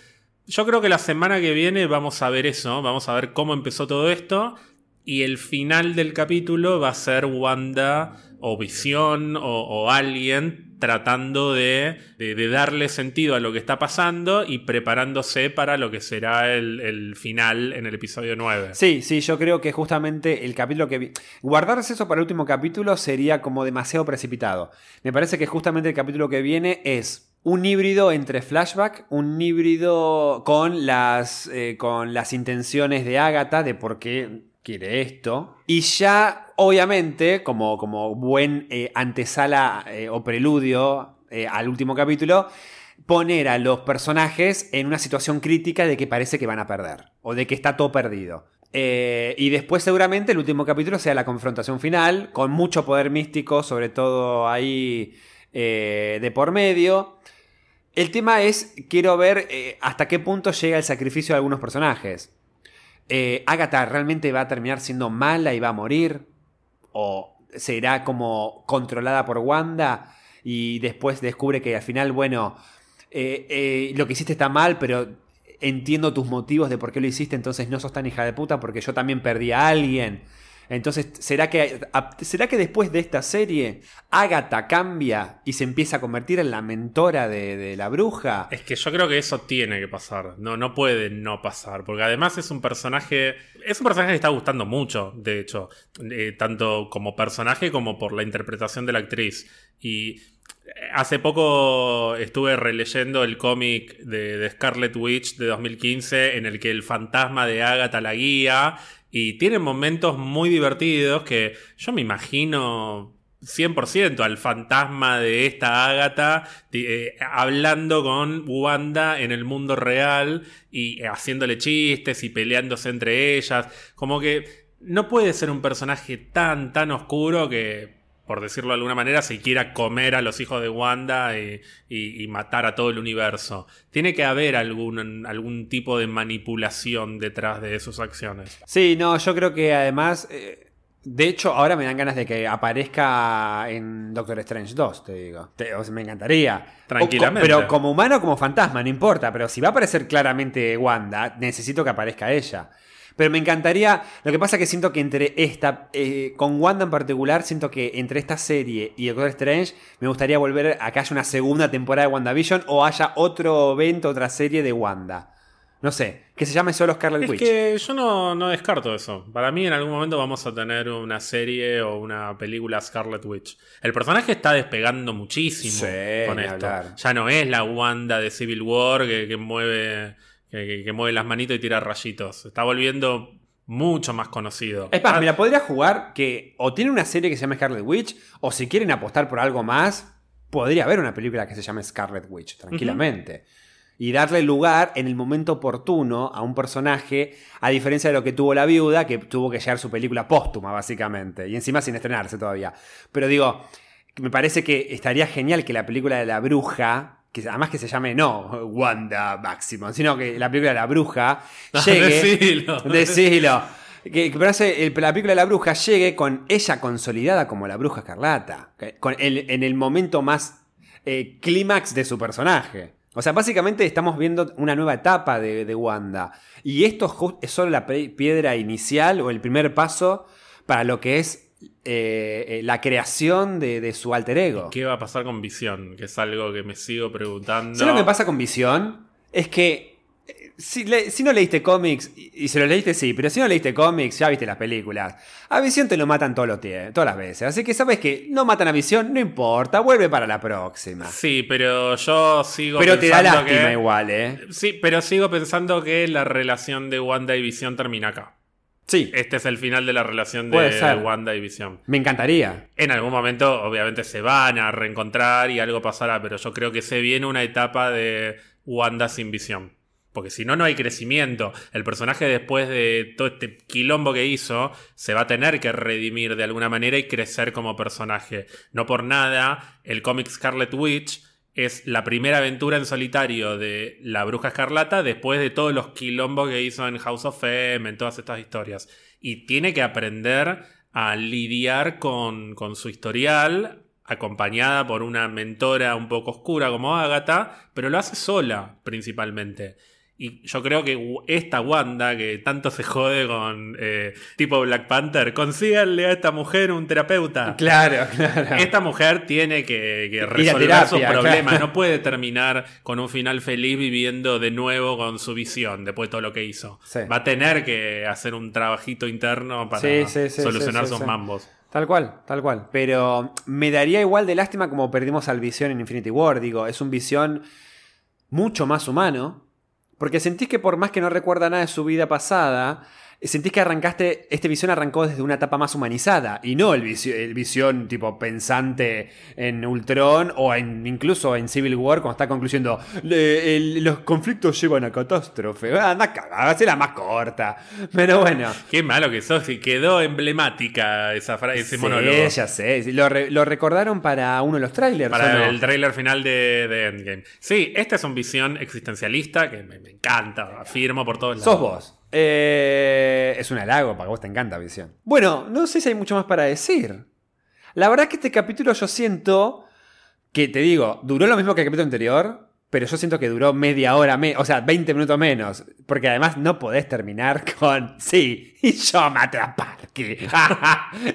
Yo creo que la semana que viene vamos a ver eso, vamos a ver cómo empezó todo esto. Y el final del capítulo va a ser Wanda o Visión o, alguien tratando de, darle sentido a lo que está pasando y preparándose para lo que será el, final en el episodio 9. Sí, sí, yo creo que justamente el capítulo que... Guardarse eso para el último capítulo sería como demasiado precipitado. Me parece que justamente el capítulo que viene es un híbrido entre flashback, un híbrido con las, eh, con las intenciones de Agatha de por qué quiere esto. Y ya, obviamente, como, como buen eh, antesala eh, o preludio al último capítulo, poner a los personajes en una situación crítica de que parece que van a perder o de que está todo perdido. y después seguramente el último capítulo sea la confrontación final, con mucho poder místico, sobre todo ahí de por medio. El tema es, quiero ver eh, hasta qué punto llega el sacrificio de algunos personajes. Eh, Agatha realmente va a terminar siendo mala y va a morir. O será como controlada por Wanda y después descubre que al final, bueno, eh, lo que hiciste está mal, pero entiendo tus motivos de por qué lo hiciste, entonces no sos tan hija de puta porque yo también perdí a alguien. Entonces, ¿será que, ¿será que después de esta serie Agatha cambia y se empieza a convertir en la mentora de, la bruja? Es que yo creo que eso tiene que pasar. No, no puede no pasar. Porque además es un personaje. Es un personaje que está gustando mucho, de hecho. Eh, tanto como personaje como por la interpretación de la actriz. Y Hace poco estuve releyendo el cómic de, de, Scarlet Witch de 2015 en el que el fantasma de Agatha la guía y tiene momentos muy divertidos que yo me imagino 100% al fantasma de esta Agatha eh, hablando con Wanda en el mundo real y haciéndole chistes y peleándose entre ellas. Como que no puede ser un personaje tan, tan oscuro que por decirlo de alguna manera, se quiera comer a los hijos de Wanda y, matar a todo el universo. Tiene que haber algún, algún tipo de manipulación detrás de sus acciones. Sí, no, yo creo que además... Eh, de hecho, ahora me dan ganas de que aparezca en Doctor Strange 2, te digo. me encantaría. Tranquilamente. pero como humano, como fantasma, no importa. Pero si va a aparecer claramente Wanda, necesito que aparezca ella. Pero me encantaría. Lo que pasa es que siento que entre esta. eh, con Wanda en particular, siento que entre esta serie y Doctor Strange, me gustaría volver a que haya una segunda temporada de WandaVision o haya otro evento, otra serie de Wanda. No sé, que se llame solo Scarlet Es Witch. que yo no, no descarto eso. Para mí en algún momento vamos a tener una serie o una película Scarlet Witch. El personaje está despegando muchísimo Sí, con esto. hablar. Ya no es la Wanda de Civil War que, que mueve que, que- que mueve las manitos y tira rayitos. Está volviendo mucho más conocido. Es más, Ah, mira, podría jugar que o tiene una serie que se llame Scarlet Witch, o si quieren apostar por algo más, podría haber una película que se llame Scarlet Witch, tranquilamente. Y darle lugar en el momento oportuno a un personaje, a diferencia de lo que tuvo la viuda, que tuvo que llegar su película póstuma, básicamente. Y encima sin estrenarse todavía. Pero digo, me parece que estaría genial que la película de la bruja, que además que se llame no Wanda Maximum, sino que la película de la bruja llegue. Decilo. Decilo. Que, el- la película de la bruja llegue con ella consolidada como la bruja escarlata. Con el- en el momento más eh, clímax de su personaje. O sea, básicamente estamos viendo una nueva etapa de, de Wanda. Y esto es solo la piedra inicial o el primer paso para lo que es eh, eh, la creación de, de su alter ego. ¿Qué va a pasar con Visión? Que es algo que me sigo preguntando. ¿Sabes lo que pasa con Visión? Es que eh, si, le- si no leíste cómics, y, y si lo leíste sí, pero si no leíste cómics, ya viste las películas. A Visión te lo matan todos los todas las veces. Así que sabes que no matan a Visión, no importa, vuelve para la próxima. Sí, pero yo sigo Pero te da pensando lástima que- igual, ¿eh? Sí, pero sigo pensando que la relación de Wanda y Visión termina acá. Sí, Este es el final de la relación de. Wanda y Visión. me encantaría. En algún momento, obviamente, se van a reencontrar y algo pasará, pero yo creo que se viene una etapa de Wanda sin visión. Porque si no, no hay crecimiento. El personaje, después de todo este quilombo que hizo, se va a tener que redimir de alguna manera y crecer como personaje. No por nada, el cómic Scarlet Witch es la primera aventura en solitario de la Bruja Escarlata después de todos los quilombos que hizo en House of M, en todas estas historias. Y tiene que aprender a lidiar con, con su historial, acompañada por una mentora un poco oscura como Agatha, pero lo hace sola principalmente. Y yo creo que esta Wanda, que tanto se jode con eh, tipo Black Panther, consíganle a esta mujer un terapeuta. Claro, claro. Esta mujer tiene que, que resolver terapia, sus problemas. claro. No puede terminar con un final feliz viviendo de nuevo con su visión después de todo lo que hizo. Sí. Va a tener que hacer un trabajito interno para Sí, sí, sí, solucionar sus mambos. Tal cual, tal cual. Pero me daría igual de lástima como perdimos al Visión en Infinity War. Digo, es un Visión mucho más humano. Porque sentís que por más que no recuerda nada de su vida pasada, sentís que arrancaste, este Visión arrancó desde una etapa más humanizada. Y no el Visión, el visión tipo pensante en Ultron o en, incluso en Civil War cuando está concluyendo, "Le- el- los conflictos llevan a catástrofe. Ah, Anda a cagar, la más corta. Pero bueno. Qué malo que sos, y quedó emblemática esa frase, ese Sí, monólogo. ya sé. Lo, re- lo recordaron para uno de los trailers. ¿o Para no? el tráiler final de, de Endgame. Sí, esta es una visión existencialista que me, me encanta, afirmo por todos lados. Sos vos. Eh, es un halago para vos te encanta Visión. Bueno, no sé si hay mucho más para decir. La verdad es que este capítulo yo siento que, te digo, duró lo mismo que el capítulo anterior, pero yo siento que duró media hora, o sea, 20 minutos menos. Porque además no podés terminar con, sí, y yo maté a Parky.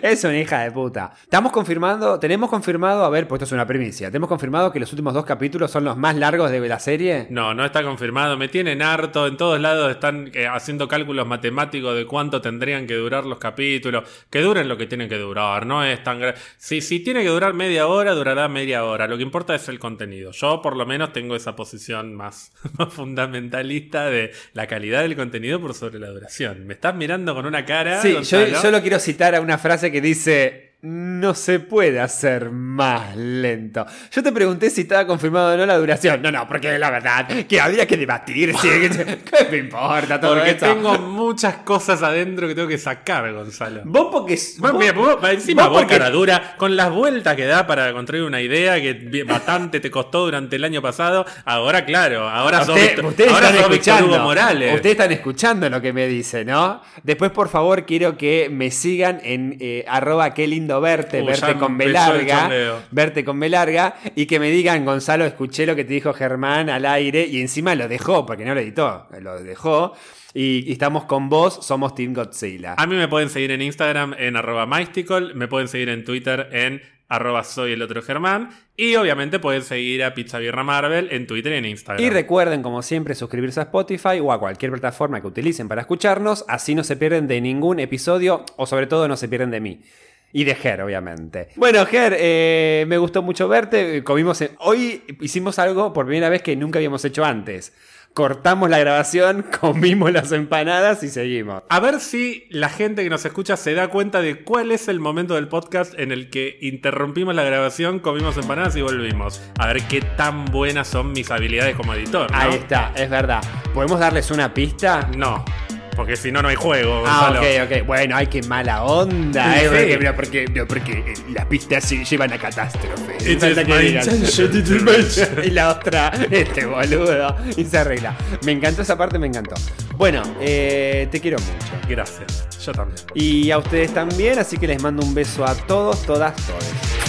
es una hija de puta. Estamos confirmando, tenemos confirmado, a ver, pues esto es una primicia, tenemos confirmado que los últimos dos capítulos son los más largos de la serie. No, no está confirmado. Me tienen harto. En todos lados están eh, haciendo cálculos matemáticos de cuánto tendrían que durar los capítulos. Que duren lo que tienen que durar. No es tan gra- Si, si tiene que durar media hora, durará media hora. Lo que importa es el contenido. Yo, por lo menos, tengo esa posición más, más fundamentalista de la calidad del contenido por sobre la duración. Me estás mirando con una cara. Sí, yo Gonzalo? solo quiero citar a una frase que dice: No se puede hacer más lento. Yo te pregunté si estaba confirmado o no la duración. No, no, porque la verdad que habría que debatir. ¿Qué me importa todo Porque esto? tengo muchas cosas adentro que tengo que sacar, Gonzalo. Vos porque. Vos, vos- mira, vos- encima vos porque- cara dura, con las vueltas que da para construir una idea que bastante te costó durante el año pasado, ahora claro, ahora sos, Usted- Víctor- ustedes ahora están sos escuchando. Hugo Morales. Ustedes están escuchando lo que me dice, ¿no? Después, por favor, quiero que me sigan en eh, arroba qué lindo lindo verte, Uh, verte con B larga, verte con B larga, y que me digan, Gonzalo, escuché lo que te dijo Germán al aire, y encima lo dejó, porque no lo editó, lo dejó, y, y estamos con vos, somos Team Godzilla. A mí me pueden seguir en Instagram en arroba mystical, me pueden seguir en Twitter en arroba soy el otro Germán, y obviamente pueden seguir a Pizza Birra Marvel en Twitter y en Instagram. Y recuerden, como siempre, suscribirse a Spotify o a cualquier plataforma que utilicen para escucharnos, así no se pierden de ningún episodio, o sobre todo no se pierden de mí. Y de Ger, obviamente. Bueno, Ger, eh, me gustó mucho verte. Comimos en- Hoy hicimos algo por primera vez que nunca habíamos hecho antes. Cortamos la grabación, comimos las empanadas y seguimos. A ver si la gente que nos escucha se da cuenta de cuál es el momento del podcast en el que interrumpimos la grabación, comimos empanadas y volvimos. A ver qué tan buenas son mis habilidades como editor. ¿no? Ahí está, es verdad. ¿Podemos darles una pista? No, porque si no, no hay juego. Ah, Gonzalo. ok, ok. Bueno, ay, qué mala onda. Sí, eh, sí. porque, porque, no, porque eh, las pistas se llevan a catástrofe. It is que y la otra, este boludo. Y se arregla. Me encantó esa parte, me encantó. Bueno, eh, te quiero mucho. Gracias, yo también. Y a ustedes también, así que les mando un beso a todos, todas, todos.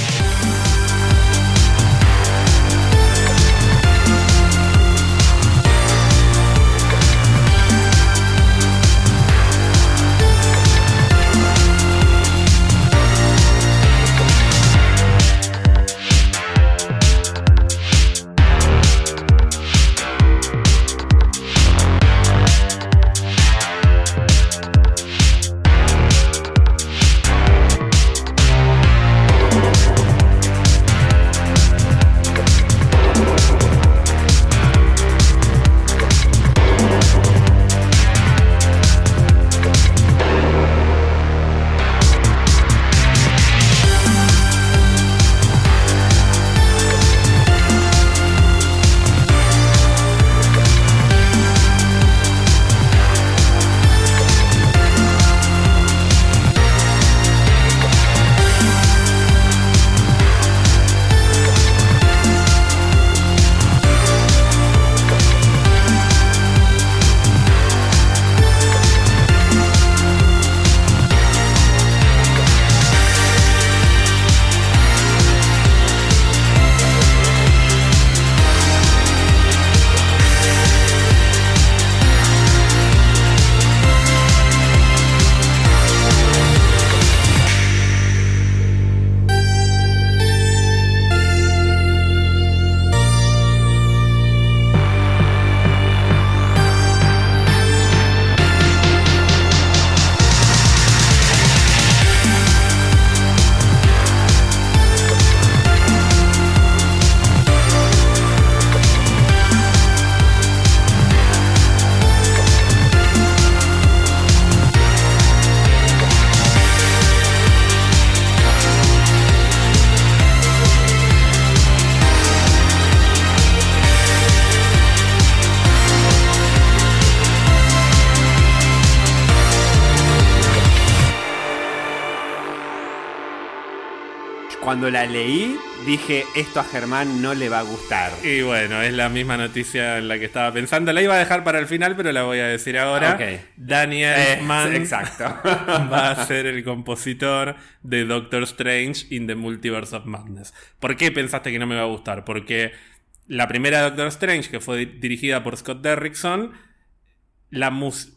Cuando la leí, dije, esto a Germán no le va a gustar. Y bueno, es la misma noticia en la que estaba pensando. La iba a dejar para el final, pero la voy a decir ahora. Daniel Eh, Mann exacto. va a ser el compositor de Doctor Strange in the Multiverse of Madness. ¿Por qué pensaste que no me va a gustar? Porque la primera Doctor Strange, que fue di- dirigida por Scott Derrickson, la mus...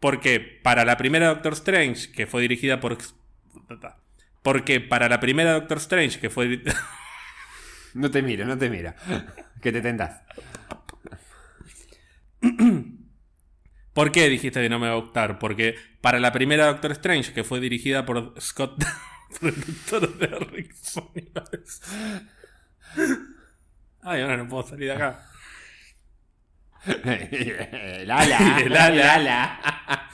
Porque para la primera Doctor Strange, que fue dirigida por... Porque para la primera Doctor Strange, que fue... No te miro, no te miro. Que te tentás. ¿Por qué dijiste que no me va a gustar? Porque para la primera Doctor Strange, que fue dirigida por Scott, iba a decir. Ay, ahora no puedo salir de acá. el ala. El ala. El ala.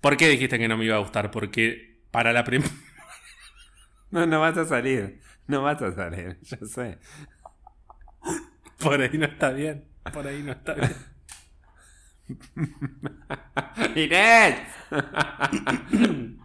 ¿Por qué dijiste que no me iba a gustar? Porque para la primera. No, no vas a salir. No vas a salir, yo sé. Por ahí no está bien. Por ahí no está bien. Inés.